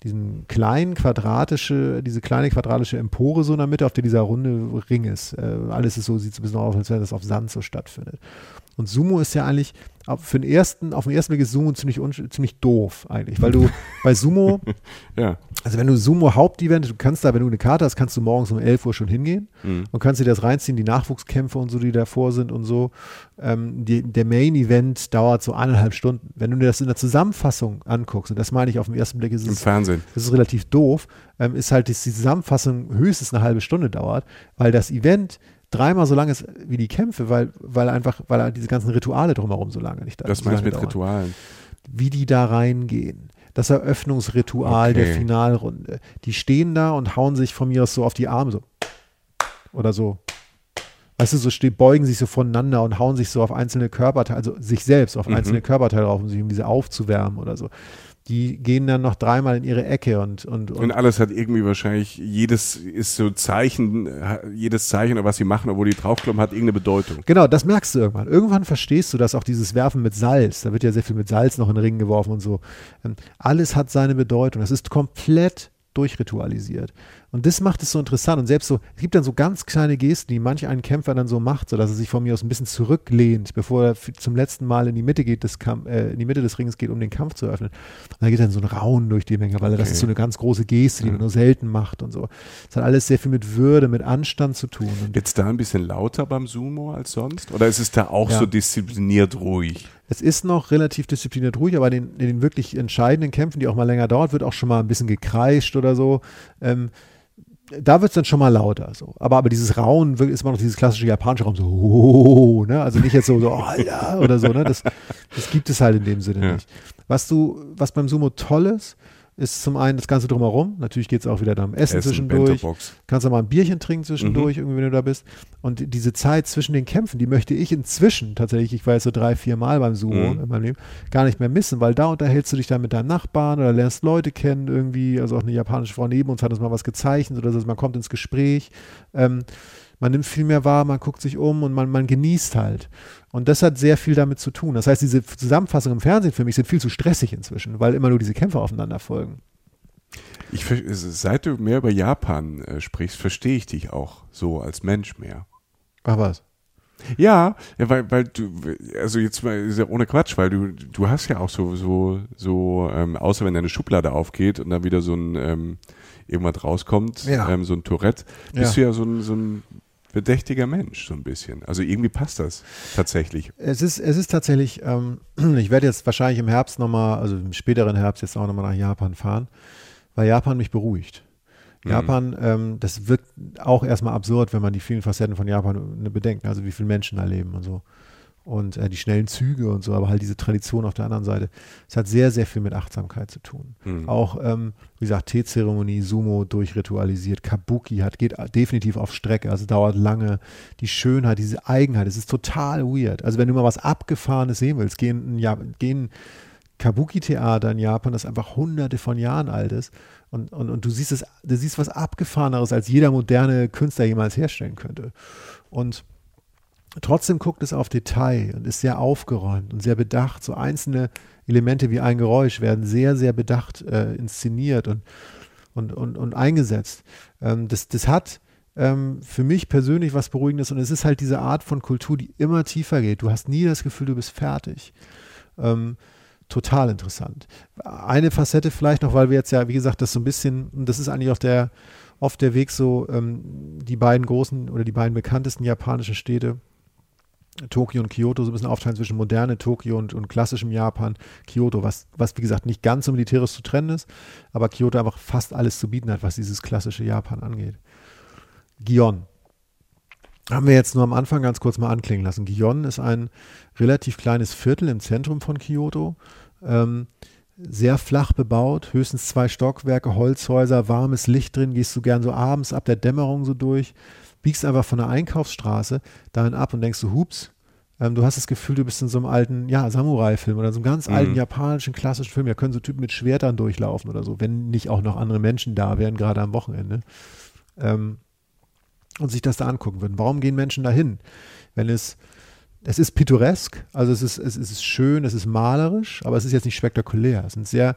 diesen kleinen quadratische, diese kleine quadratische Empore so in der Mitte, auf der dieser runde Ring ist. Äh, alles ist so, sieht so ein bisschen aus, als wenn das auf Sand so stattfindet. Und Sumo ist ja eigentlich, für den ersten, auf den ersten Blick ist Sumo ziemlich, ziemlich doof eigentlich, weil du bei Sumo, Ja. Also wenn du Sumo Hauptevent, du kannst da, wenn du eine Karte hast, kannst du morgens um 11 Uhr schon hingehen Mhm. und kannst dir das reinziehen, die Nachwuchskämpfe und so, die davor sind und so. Ähm, die, der Main-Event dauert so eineinhalb Stunden. Wenn du dir das in der Zusammenfassung anguckst, und das meine ich auf den ersten Blick, ist Im es Fernsehen. das ist relativ doof, ähm, ist halt, dass die Zusammenfassung höchstens eine halbe Stunde dauert, weil das Event dreimal so lang ist wie die Kämpfe, weil, weil einfach, weil diese ganzen Rituale drumherum so lange nicht da Das so meinst du mit dauern. Ritualen. Wie die da reingehen. Das Eröffnungsritual Okay. der Finalrunde. Die stehen da und hauen sich von mir aus so auf die Arme so. Oder so. Weißt du, so ste beugen sich so voneinander und hauen sich so auf einzelne Körperteile, also sich selbst auf Mhm. einzelne Körperteile drauf, um sich um diese aufzuwärmen oder so. Die gehen dann noch dreimal in ihre Ecke und, und, Und alles hat irgendwie wahrscheinlich, jedes ist so Zeichen, jedes Zeichen was sie machen, obwohl die draufkloppen, hat irgendeine Bedeutung. Genau, das merkst du irgendwann. Irgendwann verstehst du, dass auch dieses Werfen mit Salz, da wird ja sehr viel mit Salz noch in den Ring geworfen und so. ähm, Alles hat seine Bedeutung. Das ist komplett durchritualisiert. Und das macht es so interessant. Und selbst so, es gibt dann so ganz kleine Gesten, die manch ein Kämpfer dann so macht, so dass er sich von mir aus ein bisschen zurücklehnt, bevor er zum letzten Mal in die Mitte geht, des Kampf, äh, in die Mitte des Rings geht, um den Kampf zu öffnen. Und da geht dann so ein Raunen durch die Menge, weil er das Okay. ist so eine ganz große Geste, die man nur selten macht und so. Das hat alles sehr viel mit Würde, mit Anstand zu tun. Und es da ein bisschen lauter beim Sumo als sonst? Oder ist es da auch Ja. so diszipliniert ruhig? Es ist noch relativ diszipliniert ruhig, aber in den, in den wirklich entscheidenden Kämpfen, die auch mal länger dauert, wird auch schon mal ein bisschen gekreischt oder so. Ähm, da wird es dann schon mal lauter. So. Aber, aber dieses Raunen wirkt- ist immer noch dieses klassische japanische Raum, so, oh, ne? also nicht jetzt so, so oh, Alter, oder so. Ne? Das, das gibt es halt in dem Sinne Ja. nicht. Was, du, was beim Sumo toll ist, ist zum einen das Ganze drumherum. Natürlich geht es auch wieder da um Essen, zwischendurch. Bento-Box. Kannst du mal ein Bierchen trinken zwischendurch, irgendwie, wenn du da bist. Und diese Zeit zwischen den Kämpfen, die möchte ich inzwischen tatsächlich, ich war jetzt so drei, vier Mal beim Sumo Mhm. in meinem Leben, gar nicht mehr missen, weil da unterhältst du dich dann mit deinem Nachbarn oder lernst Leute kennen irgendwie. Also auch eine japanische Frau neben uns hat uns mal was gezeichnet oder so. Man kommt ins Gespräch. Ähm, man nimmt viel mehr wahr, man guckt sich um und man, man genießt halt. Und das hat sehr viel damit zu tun. Das heißt, diese Zusammenfassungen im Fernsehen für mich sind viel zu stressig inzwischen, weil immer nur diese Kämpfe aufeinander folgen. Ich, seit du mehr über Japan äh, sprichst, verstehe ich dich auch so als Mensch mehr. Ach was? Ja, ja weil, weil du, also jetzt mal ist ja ohne Quatsch, weil du, du hast ja auch so, so, so, ähm, außer wenn deine Schublade aufgeht und dann wieder so ein, ähm, irgendwas rauskommt, Ja. ähm, so ein Tourette, bist du ja so ein, so ein bedächtiger Mensch, so ein bisschen. Also irgendwie passt das tatsächlich. Es ist, es ist tatsächlich, ähm, ich werde jetzt wahrscheinlich im Herbst nochmal, also im späteren Herbst jetzt auch nochmal nach Japan fahren, weil Japan mich beruhigt. Mhm. Japan, ähm, das wirkt auch erstmal absurd, wenn man die vielen Facetten von Japan ne, bedenkt, also wie viele Menschen da leben und so. Und äh, die schnellen Züge und so, aber halt diese Tradition auf der anderen Seite. Es hat sehr, sehr viel mit Achtsamkeit zu tun. Mhm. Auch, ähm, wie gesagt, Teezeremonie, Sumo durchritualisiert, Kabuki hat, geht definitiv auf Strecke, also dauert lange. Die Schönheit, diese Eigenheit, es ist total weird. Also wenn du mal was Abgefahrenes sehen willst, gehen, ja, gehen Kabuki-Theater in Japan, das einfach hunderte von Jahren alt ist. Und, und, und du siehst es, du siehst was Abgefahreneres, als jeder moderne Künstler jemals herstellen könnte. Und trotzdem guckt es auf Detail und ist sehr aufgeräumt und sehr bedacht. So einzelne Elemente wie ein Geräusch werden sehr, sehr bedacht äh, inszeniert und, und, und, und eingesetzt. Ähm, das, das hat ähm, für mich persönlich was Beruhigendes und es ist halt diese Art von Kultur, die immer tiefer geht. Du hast nie das Gefühl, du bist fertig. Ähm, total interessant. Eine Facette vielleicht noch, weil wir jetzt ja, wie gesagt, das so ein bisschen, das ist eigentlich auch der, oft der Weg so, ähm, die beiden großen oder die beiden bekanntesten japanischen Städte, Tokio und Kyoto, so ein bisschen aufteilen zwischen moderne Tokio und, und klassischem Japan. Kyoto, was, was wie gesagt nicht ganz so militärisch zu trennen ist, aber Kyoto einfach fast alles zu bieten hat, was dieses klassische Japan angeht. Gion. Haben wir jetzt nur am Anfang ganz kurz mal anklingen lassen. Gion ist ein relativ kleines Viertel im Zentrum von Kyoto. Ähm, sehr flach bebaut, höchstens zwei Stockwerke, Holzhäuser, warmes Licht drin, gehst du gern so abends ab der Dämmerung so durch, biegst einfach von der Einkaufsstraße dahin ab und denkst so, hups, ähm, du hast das Gefühl, du bist in so einem alten, ja, Samurai-Film oder so einem ganz alten Mhm. japanischen klassischen Film. Da können so Typen mit Schwertern durchlaufen oder so, wenn nicht auch noch andere Menschen da wären, gerade am Wochenende. Ähm, und sich das da angucken würden. Warum gehen Menschen dahin? Wenn es, es ist pittoresk, also es ist, es ist schön, es ist malerisch, aber es ist jetzt nicht spektakulär. Es sind sehr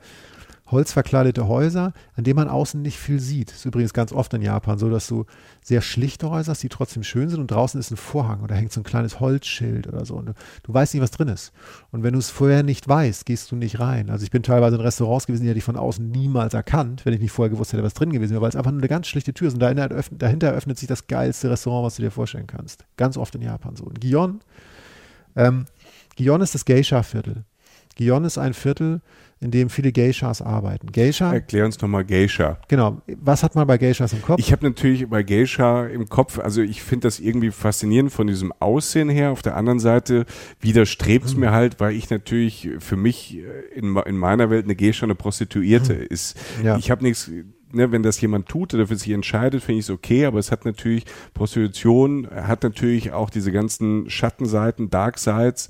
holzverkleidete Häuser, an denen man außen nicht viel sieht. Das ist übrigens ganz oft in Japan so, dass du sehr schlichte Häuser hast, die trotzdem schön sind und draußen ist ein Vorhang oder hängt so ein kleines Holzschild oder so. Und du, du weißt nicht, was drin ist. Und wenn du es vorher nicht weißt, gehst du nicht rein. Also ich bin teilweise in Restaurants gewesen, die hätte ich von außen niemals erkannt, wenn ich nicht vorher gewusst hätte, was drin gewesen wäre, weil es einfach nur eine ganz schlichte Tür ist. Und dahinter, öffnet- dahinter öffnet sich das geilste Restaurant, was du dir vorstellen kannst. Ganz oft in Japan so. Und Gion, ähm, Gion ist das Geisha-Viertel. Gion ist ein Viertel, in dem viele Geishas arbeiten. Geisha, Erklär uns nochmal Geisha. genau. Was hat man bei Geishas im Kopf? Ich habe natürlich bei Geisha im Kopf, also ich finde das irgendwie faszinierend von diesem Aussehen her. Auf der anderen Seite widerstrebt es mir halt, weil ich natürlich für mich äh, in, in meiner Welt eine Geisha eine Prostituierte ist. Ja. Ich habe nichts, ne, wenn das jemand tut oder für sich entscheidet, finde ich es okay, aber es hat natürlich, Prostitution hat natürlich auch diese ganzen Schattenseiten, Dark Sides,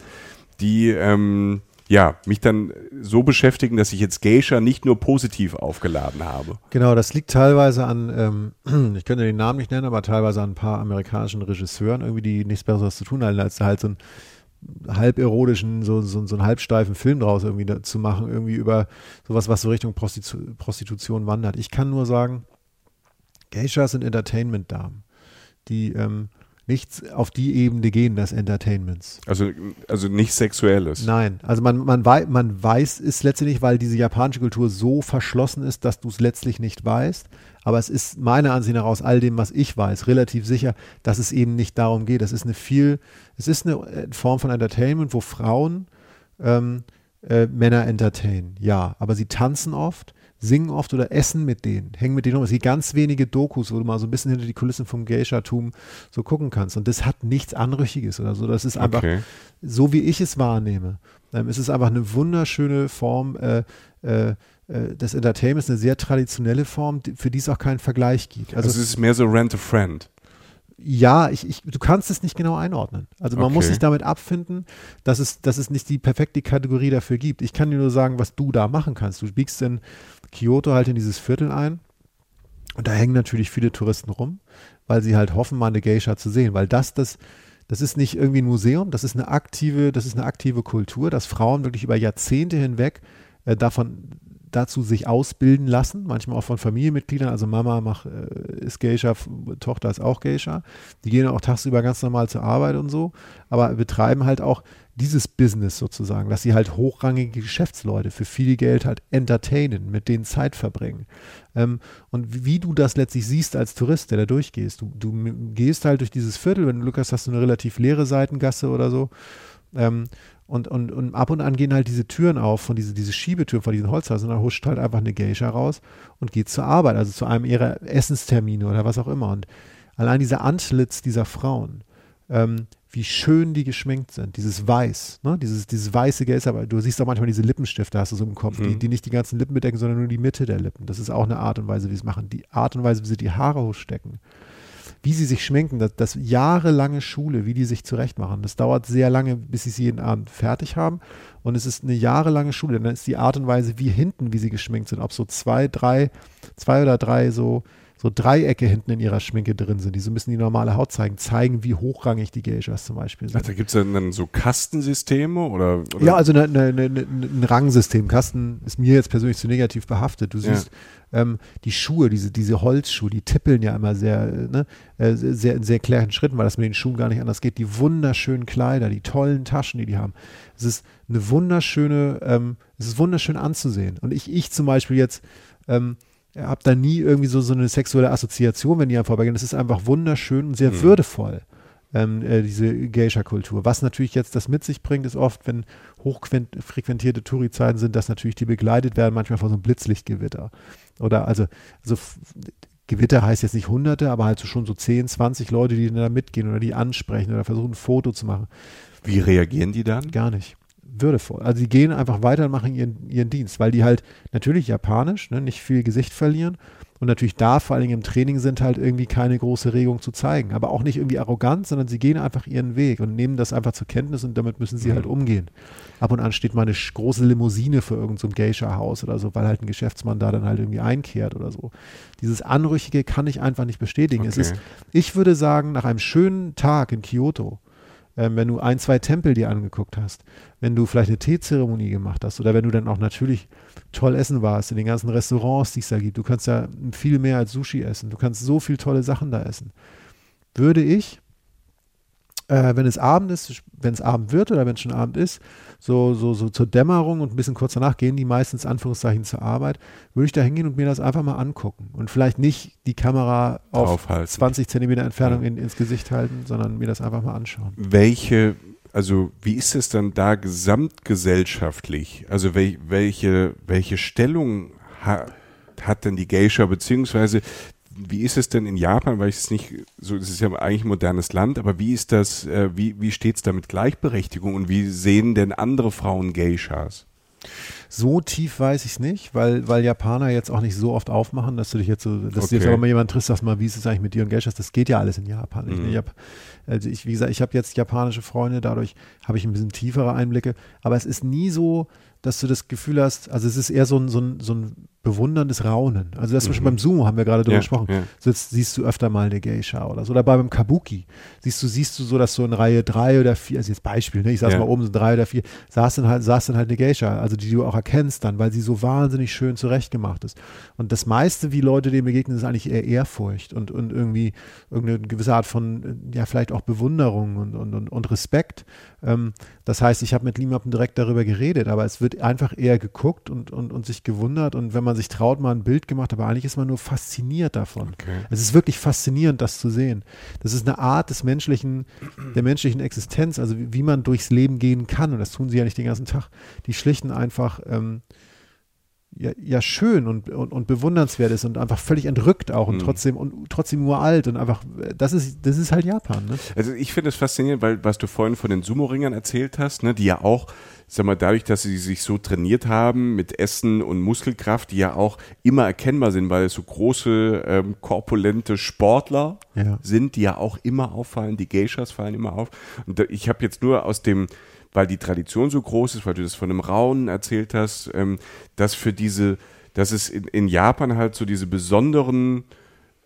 die ähm, ja, mich dann so beschäftigen, dass ich jetzt Geisha nicht nur positiv aufgeladen habe. Genau, das liegt teilweise an, ähm, ich könnte den Namen nicht nennen, aber teilweise an ein paar amerikanischen Regisseuren, irgendwie, die nichts Besseres zu tun hatten, als halt so einen halb erotischen, so, so, so einen halbsteifen Film draus irgendwie da, zu machen, irgendwie über sowas, was so Richtung Prostitu Prostitution wandert. Ich kann nur sagen, Geishas sind Entertainment-Damen, die ähm, nicht auf die Ebene gehen des Entertainments. Also, also nicht sexuelles. Nein, also man, man, wei man weiß es letztendlich, weil diese japanische Kultur so verschlossen ist, dass du es letztlich nicht weißt. Aber es ist meiner Ansicht nach aus all dem, was ich weiß, relativ sicher, dass es eben nicht darum geht. Es ist eine viel, es ist eine äh, Form von Entertainment, wo Frauen ähm, äh, Männer entertainen. Ja, aber sie tanzen oft, singen oft oder essen mit denen, hängen mit denen um. Es gibt ganz wenige Dokus, wo du mal so ein bisschen hinter die Kulissen vom Geisha-Tum so gucken kannst. Und das hat nichts Anrüchiges oder so. Das ist einfach Okay. so wie ich es wahrnehme, ähm, ist es einfach eine wunderschöne Form äh, äh, äh, des Entertainments, eine sehr traditionelle Form, für die es auch keinen Vergleich gibt. Also, Also es ist mehr so Rent a Friend. ja, ich, ich, du kannst es nicht genau einordnen. Also man muss Okay. sich damit abfinden, dass es, dass es nicht die perfekte Kategorie dafür gibt. Ich kann dir nur sagen, was du da machen kannst. Du biegst in Kyoto halt in dieses Viertel ein. Und da hängen natürlich viele Touristen rum, weil sie halt hoffen, mal eine Geisha zu sehen, weil das, das, das ist nicht irgendwie ein Museum, das ist eine aktive, das ist eine aktive Kultur, dass Frauen wirklich über Jahrzehnte hinweg äh, davon dazu sich ausbilden lassen, manchmal auch von Familienmitgliedern, also Mama macht, äh, ist Geisha, Tochter ist auch Geisha, die gehen auch tagsüber ganz normal zur Arbeit und so, aber betreiben halt auch dieses Business sozusagen, dass sie halt hochrangige Geschäftsleute für viel Geld halt entertainen, mit denen Zeit verbringen. Ähm, und wie, du das letztlich siehst als Tourist, der da durchgehst, du, du gehst halt durch dieses Viertel, wenn du Glück hast, hast du eine relativ leere Seitengasse oder so, ähm, und, und, und ab und an gehen halt diese Türen auf, von diese, diese Schiebetüren von diesen Holzhäusern, und dann huscht halt einfach eine Geisha raus und geht zur Arbeit, also zu einem ihrer Essenstermine oder was auch immer. Und allein dieser Antlitz dieser Frauen, ähm, wie schön die geschminkt sind, dieses Weiß, ne? dieses, dieses weiße Gelb, aber du siehst auch manchmal diese Lippenstifte, hast du so im Kopf, die, Mhm. die nicht die ganzen Lippen bedecken, sondern nur die Mitte der Lippen. Das ist auch eine Art und Weise, wie sie es machen. Die Art und Weise, wie sie die Haare hochstecken, wie sie sich schminken, das, das jahrelange Schule, wie die sich zurechtmachen. Das dauert sehr lange, bis sie es jeden Abend fertig haben. Und es ist eine jahrelange Schule. Dann ist die Art und Weise, wie hinten, wie sie geschminkt sind, ob so zwei, drei, zwei oder drei so, so Dreiecke hinten in ihrer Schminke drin sind, die so ein bisschen die normale Haut zeigen, zeigen, wie hochrangig die Geishas zum Beispiel Ach, sind. da gibt es dann, dann so Kastensysteme oder, oder Ja, also eine, eine, eine, eine, ein Rangsystem. Kasten ist mir jetzt persönlich zu negativ behaftet. Du Ja. siehst ähm, die Schuhe, diese, diese Holzschuhe, die tippeln ja immer sehr, ne, äh, sehr, in sehr klaren Schritten, weil das mit den Schuhen gar nicht anders geht. Die wunderschönen Kleider, die tollen Taschen, die die haben. Es ist eine wunderschöne, ähm, es ist wunderschön anzusehen. Und ich, ich zum Beispiel jetzt, ähm, habe da nie irgendwie so, so eine sexuelle Assoziation, wenn die einem vorbeigehen. Es ist einfach wunderschön und sehr Mhm. würdevoll, ähm, äh, diese Geisha-Kultur. Was natürlich jetzt das mit sich bringt, ist oft, wenn hochfrequentierte Touri-Zeiten sind, dass natürlich die begleitet werden, manchmal von so einem Blitzlichtgewitter. Oder also, also Gewitter heißt jetzt nicht Hunderte, aber halt so schon so 10, 20 Leute, die da mitgehen oder die ansprechen oder versuchen, ein Foto zu machen. wie reagieren die dann? Gar nicht. Würdevoll. Also die gehen einfach weiter und machen ihren, ihren Dienst, weil die halt natürlich japanisch, ne, nicht viel Gesicht verlieren und natürlich da vor allen Dingen im Training sind halt irgendwie keine große Regung zu zeigen. Aber auch nicht irgendwie arrogant, sondern sie gehen einfach ihren Weg und nehmen das einfach zur Kenntnis und damit müssen sie mhm. halt umgehen. Ab und an steht mal eine große Limousine für irgendein so Geisha-Haus oder so, weil halt ein Geschäftsmann da dann halt irgendwie einkehrt oder so. Dieses Anrüchige kann ich einfach nicht bestätigen. Okay. Es ist, ich würde sagen, nach einem schönen Tag in Kyoto, ähm, wenn du ein, zwei Tempel dir angeguckt hast, wenn du vielleicht eine Teezeremonie gemacht hast oder wenn du dann auch natürlich toll essen warst in den ganzen Restaurants, die es da gibt. Du kannst ja viel mehr als Sushi essen. Du kannst so viele tolle Sachen da essen. Würde ich, äh, wenn es Abend ist, wenn es Abend wird oder wenn es schon Abend ist, so, so, so zur Dämmerung und ein bisschen kurz danach gehen die meistens Anführungszeichen zur Arbeit, würde ich da hingehen und mir das einfach mal angucken und vielleicht nicht die Kamera auf Aufhalten. 20 Zentimeter Entfernung in, ins Gesicht halten, sondern mir das einfach mal anschauen. Welche also wie ist es dann da gesamtgesellschaftlich? Also wel, welche, welche Stellung ha, hat denn die Geisha, beziehungsweise wie ist es denn in Japan, weil ich es nicht, so, es ist ja eigentlich ein modernes Land, aber wie ist das, äh, wie, wie steht es da mit Gleichberechtigung und wie sehen denn andere Frauen Geishas? So tief weiß ich es nicht, weil, weil Japaner jetzt auch nicht so oft aufmachen, dass du dich jetzt so, dass okay. du jetzt aber mal jemand triffst, sagst mal, wie ist es eigentlich mit dir und Geishas? Das geht ja alles in Japan. Mhm. Ich, ich habe also ich, wie gesagt, ich habe jetzt japanische Freunde, dadurch habe ich ein bisschen tiefere Einblicke, aber es ist nie so, dass du das Gefühl hast, also es ist eher so ein, so ein, so ein bewunderndes Raunen. Also das mhm. zum beim Sumo haben wir gerade drüber ja, gesprochen. Ja. So jetzt siehst du öfter mal eine Geisha oder so. Oder beim Kabuki siehst du, siehst du so, dass so in Reihe drei oder vier, also jetzt Beispiel, ne, ich saß ja. mal oben so drei oder vier, saß dann halt, saß dann halt eine Geisha, also die du auch erkennst dann, weil sie so wahnsinnig schön zurechtgemacht ist. Und das meiste, wie Leute dem begegnen, ist eigentlich eher Ehrfurcht und, und irgendwie irgendeine gewisse Art von, ja, vielleicht auch Bewunderung und, und, und, und Respekt. Ähm, das heißt, ich habe mit Limappen direkt darüber geredet, aber es wird einfach eher geguckt und, und, und sich gewundert und wenn man sich traut, mal ein Bild gemacht, aber eigentlich ist man nur fasziniert davon. Okay. Es ist wirklich faszinierend, das zu sehen. Das ist eine Art des menschlichen, der menschlichen Existenz, also wie, wie man durchs Leben gehen kann und das tun sie ja nicht den ganzen Tag. Die schlichten einfach ähm, ja, ja schön und, und, und, bewundernswert ist und einfach völlig entrückt auch und mhm. trotzdem und trotzdem uralt und einfach das ist das ist halt Japan. Ne? Also ich finde es faszinierend, weil was du vorhin von den Sumo-Ringern erzählt hast, ne, die ja auch sag mal, dadurch, dass sie sich so trainiert haben mit Essen und Muskelkraft, die ja auch immer erkennbar sind, weil es so große, ähm, korpulente Sportler ja. sind, die ja auch immer auffallen, die Geishas fallen immer auf. Und ich habe jetzt nur aus dem weil die Tradition so groß ist, weil du das von einem Raunen erzählt hast, ähm, dass für diese, dass es in, in Japan halt so diese besonderen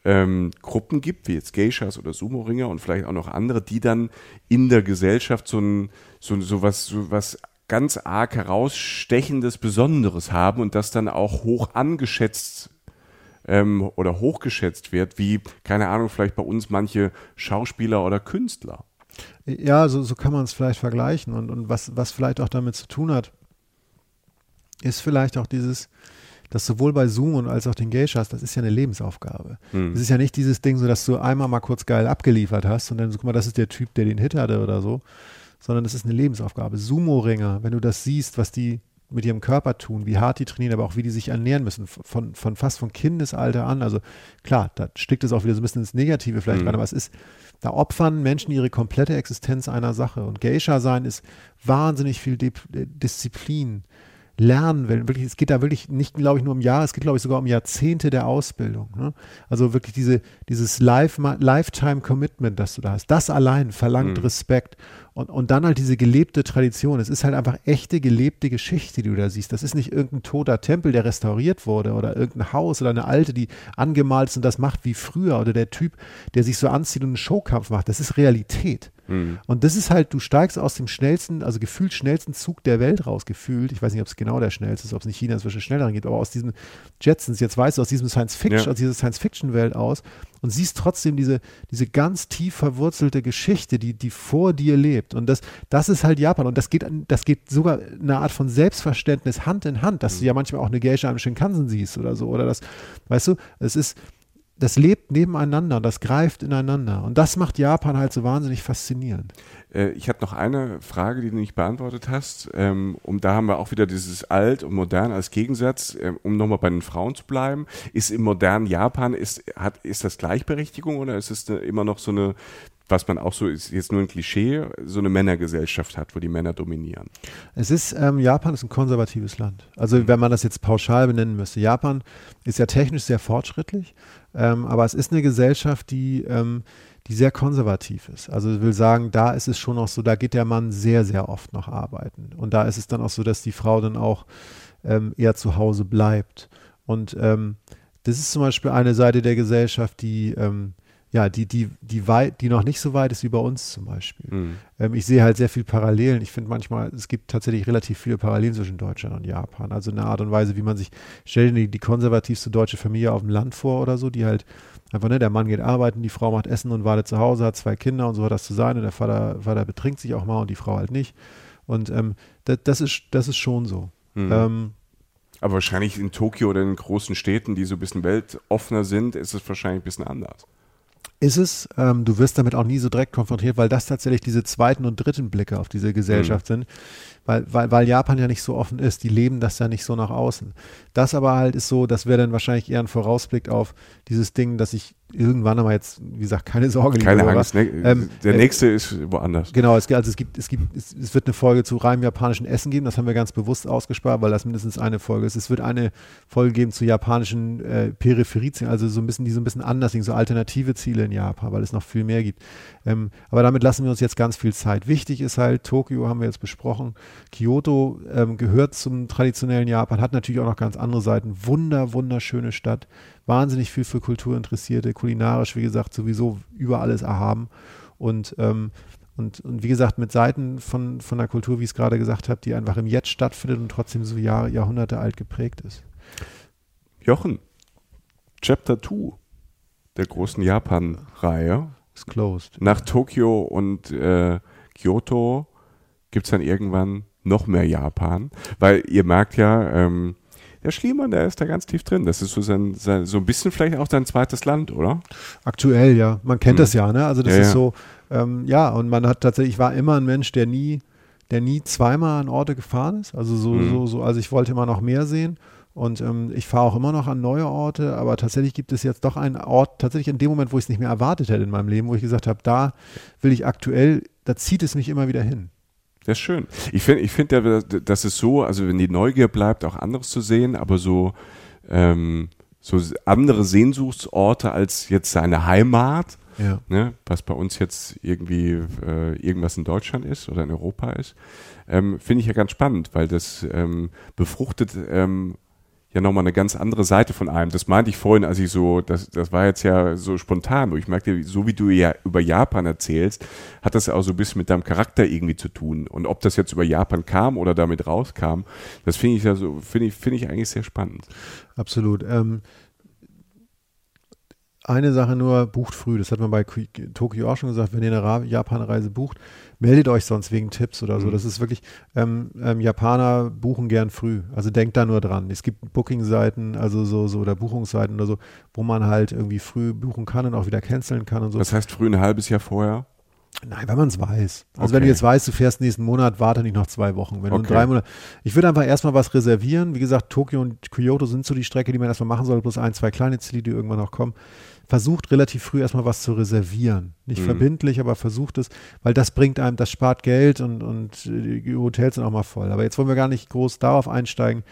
ähm, Gruppen gibt, wie jetzt Geishas oder Sumo-Ringer und vielleicht auch noch andere, die dann in der Gesellschaft so ein so, so was, so was ganz arg herausstechendes, Besonderes haben und das dann auch hoch angeschätzt ähm, oder hochgeschätzt wird, wie, keine Ahnung, vielleicht bei uns manche Schauspieler oder Künstler. Ja, so, so kann man es vielleicht vergleichen. Und, und was, was vielleicht auch damit zu tun hat, ist vielleicht auch dieses, dass sowohl bei Zoom als auch den Geishas, das ist ja eine Lebensaufgabe. Mhm. Es ist ja nicht dieses Ding, so dass du einmal mal kurz geil abgeliefert hast und dann so, guck mal, das ist der Typ, der den Hit hatte oder so, sondern das ist eine Lebensaufgabe. Sumo-Ringer, wenn du das siehst, was die mit ihrem Körper tun, wie hart die trainieren, aber auch wie die sich ernähren müssen, von, von fast von Kindesalter an. Also klar, da stickt es auch wieder so ein bisschen ins Negative vielleicht mhm. rein, aber es ist, da opfern Menschen ihre komplette Existenz einer Sache. Und Geisha sein ist wahnsinnig viel De Disziplin, lernen will. Wirklich, es geht da wirklich nicht, glaube ich, nur um Jahre, es geht, glaube ich, sogar um Jahrzehnte der Ausbildung. Ne? Also wirklich diese, dieses Life, Lifetime Commitment, das du da hast, das allein verlangt mhm. Respekt. Und, und dann halt diese gelebte Tradition. Es ist halt einfach echte, gelebte Geschichte, die du da siehst. Das ist nicht irgendein toter Tempel, der restauriert wurde oder irgendein Haus oder eine alte, die angemalt ist und das macht wie früher oder der Typ, der sich so anzieht und einen Showkampf macht. Das ist Realität. Mhm. Und das ist halt, du steigst aus dem schnellsten, also gefühlt schnellsten Zug der Welt raus, gefühlt. Ich weiß nicht, ob es genau der schnellste ist, ob es nicht China inzwischen schneller geht, aber aus diesen Jetsons, jetzt weißt du, aus diesem Science Fiction, ja. aus dieser Science-Fiction-Welt aus und siehst trotzdem diese, diese ganz tief verwurzelte Geschichte, die, die vor dir lebt. Und das, das ist halt Japan. Und das geht, das geht sogar eine Art von Selbstverständnis Hand in Hand, dass mhm. du ja manchmal auch eine Geisha im Shinkansen siehst oder so. Oder das, weißt du, es ist, das lebt nebeneinander, das greift ineinander. Und das macht Japan halt so wahnsinnig faszinierend. Äh, ich habe noch eine Frage, die du nicht beantwortet hast. Ähm, und da haben wir auch wieder dieses Alt und Modern als Gegensatz, ähm, um nochmal bei den Frauen zu bleiben. Ist im modernen Japan, ist, hat, ist das Gleichberechtigung oder ist es immer noch so eine was man auch so, ist jetzt nur ein Klischee, so eine Männergesellschaft hat, wo die Männer dominieren. Es ist, ähm, Japan ist ein konservatives Land. Also wenn man das jetzt pauschal benennen müsste. Japan ist ja technisch sehr fortschrittlich, ähm, aber es ist eine Gesellschaft, die, ähm, die sehr konservativ ist. Also ich will sagen, da ist es schon auch so, da geht der Mann sehr, sehr oft noch arbeiten. Und da ist es dann auch so, dass die Frau dann auch ähm, eher zu Hause bleibt. Und ähm, das ist zum Beispiel eine Seite der Gesellschaft, die ähm, ja, die, die, die, weit, die noch nicht so weit ist wie bei uns zum Beispiel. Mhm. Ähm, ich sehe halt sehr viel Parallelen. Ich finde manchmal, es gibt tatsächlich relativ viele Parallelen zwischen Deutschland und Japan. Also eine Art und Weise, wie man sich, stellt die, die konservativste deutsche Familie auf dem Land vor oder so, die halt einfach, ne, der Mann geht arbeiten, die Frau macht Essen und wartet zu Hause, hat zwei Kinder und so hat das zu sein und der Vater, Vater betrinkt sich auch mal und die Frau halt nicht. Und ähm, das, das, ist, das ist schon so. Mhm. Ähm, Aber wahrscheinlich in Tokio oder in großen Städten, die so ein bisschen weltoffener sind, ist es wahrscheinlich ein bisschen anders. Ist es. Ähm, du wirst damit auch nie so direkt konfrontiert, weil das tatsächlich diese zweiten und dritten Blicke auf diese Gesellschaft sind. Weil, weil, weil Japan ja nicht so offen ist. Die leben das ja nicht so nach außen. Das aber halt ist so, das wäre dann wahrscheinlich eher ein Vorausblick auf dieses Ding, dass ich irgendwann aber jetzt, wie gesagt, keine Sorge. liebe Keine Hörer. Angst. Ne? Ähm, der äh, nächste ist woanders. Genau, es, gibt- also es gibt, es gibt, es, es wird eine Folge zu reinem japanischen Essen geben, das haben wir ganz bewusst ausgespart, weil das mindestens eine Folge ist. Es wird eine Folge geben zu japanischen äh, Peripheriezielen, also so ein bisschen, die so ein bisschen anders liegen, so alternative Ziele in Japan, weil es noch viel mehr gibt. Ähm, aber damit lassen wir uns jetzt ganz viel Zeit. Wichtig ist halt, Tokio haben wir jetzt besprochen, Kyoto ähm, gehört zum traditionellen Japan, hat natürlich auch noch ganz andere Seiten. Wunder, wunderschöne Stadt, wahnsinnig viel für Kulturinteressierte, kulinarisch, wie gesagt, sowieso über alles erhaben. Und, ähm, und, und wie gesagt, mit Seiten von, von der Kultur, wie ich es gerade gesagt habe, die einfach im Jetzt stattfindet und trotzdem so Jahre, Jahrhunderte alt geprägt ist. Jochen, Chapter 2 der großen Japan-Reihe. Ist closed. Nach Tokio und äh, Kyoto gibt es dann irgendwann noch mehr Japan. Weil ihr merkt ja, ähm, der Schliemann, der ist da ganz tief drin. Das ist so, sein, sein, so ein bisschen vielleicht auch sein zweites Land, oder? Aktuell, ja. Man kennt Hm. das ja, ne? Also das Ja, ist ja. so, ähm, ja, und man hat tatsächlich, ich war immer ein Mensch, der nie, der nie zweimal an Orte gefahren ist. Also so, Mhm. so, so, also ich wollte immer noch mehr sehen. Und ähm, ich fahre auch immer noch an neue Orte, aber tatsächlich gibt es jetzt doch einen Ort, tatsächlich in dem Moment, wo ich es nicht mehr erwartet hätte in meinem Leben, wo ich gesagt habe, da will ich aktuell, da zieht es mich immer wieder hin. Das ist schön. Ich finde, ich finde, ja, das ist so, also wenn die Neugier bleibt, auch anderes zu sehen, aber so, ähm, so andere Sehnsuchtsorte als jetzt seine Heimat, Ja. ne, was bei uns jetzt irgendwie äh, irgendwas in Deutschland ist oder in Europa ist, ähm, finde ich ja ganz spannend, weil das ähm, befruchtet ähm, ja nochmal eine ganz andere Seite von einem. Das meinte ich vorhin, als ich so, das, das war jetzt ja so spontan, ich merkte, so wie du ja über Japan erzählst, hat das auch so ein bisschen mit deinem Charakter irgendwie zu tun. Und ob das jetzt über Japan kam oder damit rauskam, das finde ich ja so, finde ich, finde ich eigentlich sehr spannend. Absolut. Ähm, eine Sache nur, bucht früh. Das hat man bei Ki- Tokio auch schon gesagt. Wenn ihr eine Japan-Reise bucht, meldet euch sonst wegen Tipps oder so. Mhm. Das ist wirklich, ähm, ähm, Japaner buchen gern früh. Also denkt da nur dran. Es gibt Booking-Seiten, also so, so, oder Buchungsseiten oder so, wo man halt irgendwie früh buchen kann und auch wieder canceln kann und so. Das heißt, früh ein halbes Jahr vorher. Nein, wenn man es weiß. Also wenn du Okay. jetzt weißt, du fährst nächsten Monat, warte nicht noch zwei Wochen. Wenn du Okay. drei Monate. Ich würde einfach erstmal was reservieren. Wie gesagt, Tokio und Kyoto sind so die Strecke, die man erstmal machen soll, plus ein, zwei kleine Ziele, die irgendwann noch kommen. Versucht relativ früh erstmal was zu reservieren. Nicht Mhm. verbindlich, aber versucht es, weil das bringt einem, das spart Geld und, und die Hotels sind auch mal voll. Aber jetzt wollen wir gar nicht groß darauf einsteigen.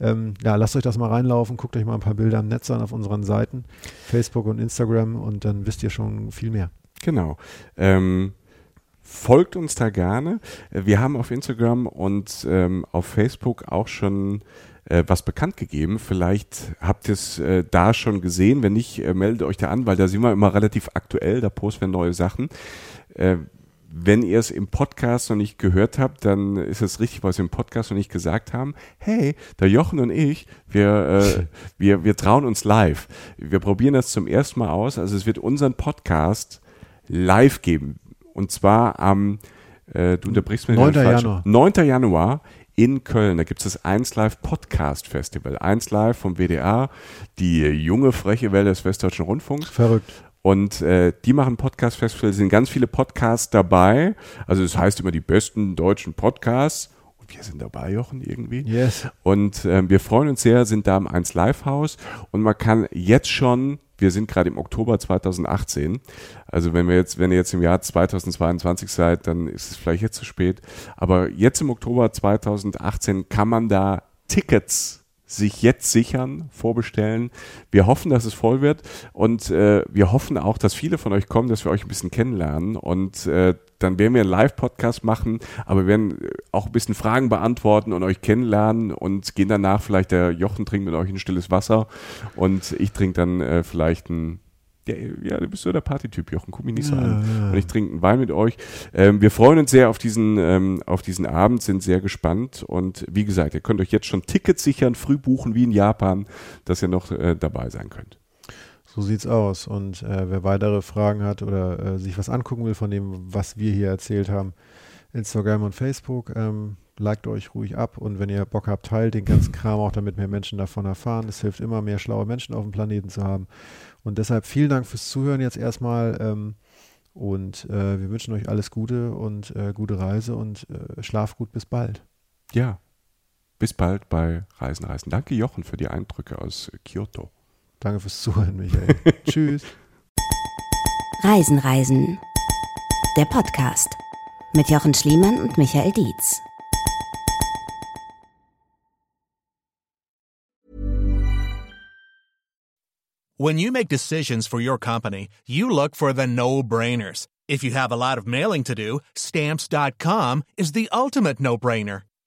Ähm, ja, lasst euch das mal reinlaufen, guckt euch mal ein paar Bilder im Netz an auf unseren Seiten, Facebook und Instagram und dann wisst ihr schon viel mehr. Genau. Ähm, folgt uns da gerne. Äh, Wir haben auf Instagram und ähm, auf Facebook auch schon äh, was bekannt gegeben. Vielleicht habt ihr es äh, da schon gesehen. Wenn nicht, äh, meldet euch da an, weil da sind wir immer relativ aktuell. Da posten wir neue Sachen. Äh, wenn ihr es im Podcast noch nicht gehört habt, dann ist es richtig, was wir im Podcast noch nicht gesagt haben. Hey, der Jochen und ich, wir, äh, wir, wir trauen uns live. Wir probieren das zum ersten Mal aus. Also es wird unseren Podcast live geben. Und zwar am, äh, du unterbrichst mir 9. den falsch- Januar. 9. Januar in Köln. Da gibt es das 1 Live Podcast Festival. 1 Live vom WDR, die junge, freche Welle des Westdeutschen Rundfunks. Verrückt. Und äh, die machen Podcast-Festival, sind ganz viele Podcasts dabei. Also das heißt immer die besten deutschen Podcasts. Und wir sind dabei, Jochen, irgendwie. Yes. Und ähm, wir freuen uns sehr, sind da im 1 Live Haus und man kann jetzt schon wir sind gerade im Oktober 2018. Also wenn wir jetzt, wenn ihr jetzt im Jahr 2022 seid, dann ist es vielleicht jetzt zu spät. Aber jetzt im Oktober 2018 kann man da Tickets sich jetzt sichern, vorbestellen. Wir hoffen, dass es voll wird und äh, wir hoffen auch, dass viele von euch kommen, dass wir euch ein bisschen kennenlernen und äh, dann werden wir einen Live-Podcast machen, aber wir werden auch ein bisschen Fragen beantworten und euch kennenlernen und gehen danach vielleicht, der Jochen trinkt mit euch ein stilles Wasser und ich trinke dann äh, vielleicht ein ja, ja, du bist so der Partytyp, Jochen, guck mich nicht so an. Und ich trinke einen Wein mit euch. Ähm, wir freuen uns sehr auf diesen, ähm, auf diesen Abend, sind sehr gespannt. Und wie gesagt, ihr könnt euch jetzt schon Tickets sichern, früh buchen wie in Japan, dass ihr noch äh, dabei sein könnt. So sieht's aus. Und äh, wer weitere Fragen hat oder äh, sich was angucken will von dem, was wir hier erzählt haben, Instagram und Facebook, ähm, liked euch ruhig ab. Und wenn ihr Bock habt, teilt den ganzen Kram auch, damit mehr Menschen davon erfahren. Es hilft immer, mehr schlaue Menschen auf dem Planeten zu haben. Und deshalb vielen Dank fürs Zuhören jetzt erstmal. Ähm, und äh, wir wünschen euch alles Gute und äh, gute Reise und äh, schlaf gut. Bis bald. Ja, bis bald bei Reisen, Reisen. Danke, Jochen, für die Eindrücke aus Kyoto. Danke fürs Zuhören, Michael. Tschüss. Reisen, Reisen. Der Podcast mit Jochen Schliemann und Michael Dietz. When you make decisions for your company, you look for the no brainers. If you have a lot of mailing to do, stamps.com is the ultimate no brainer.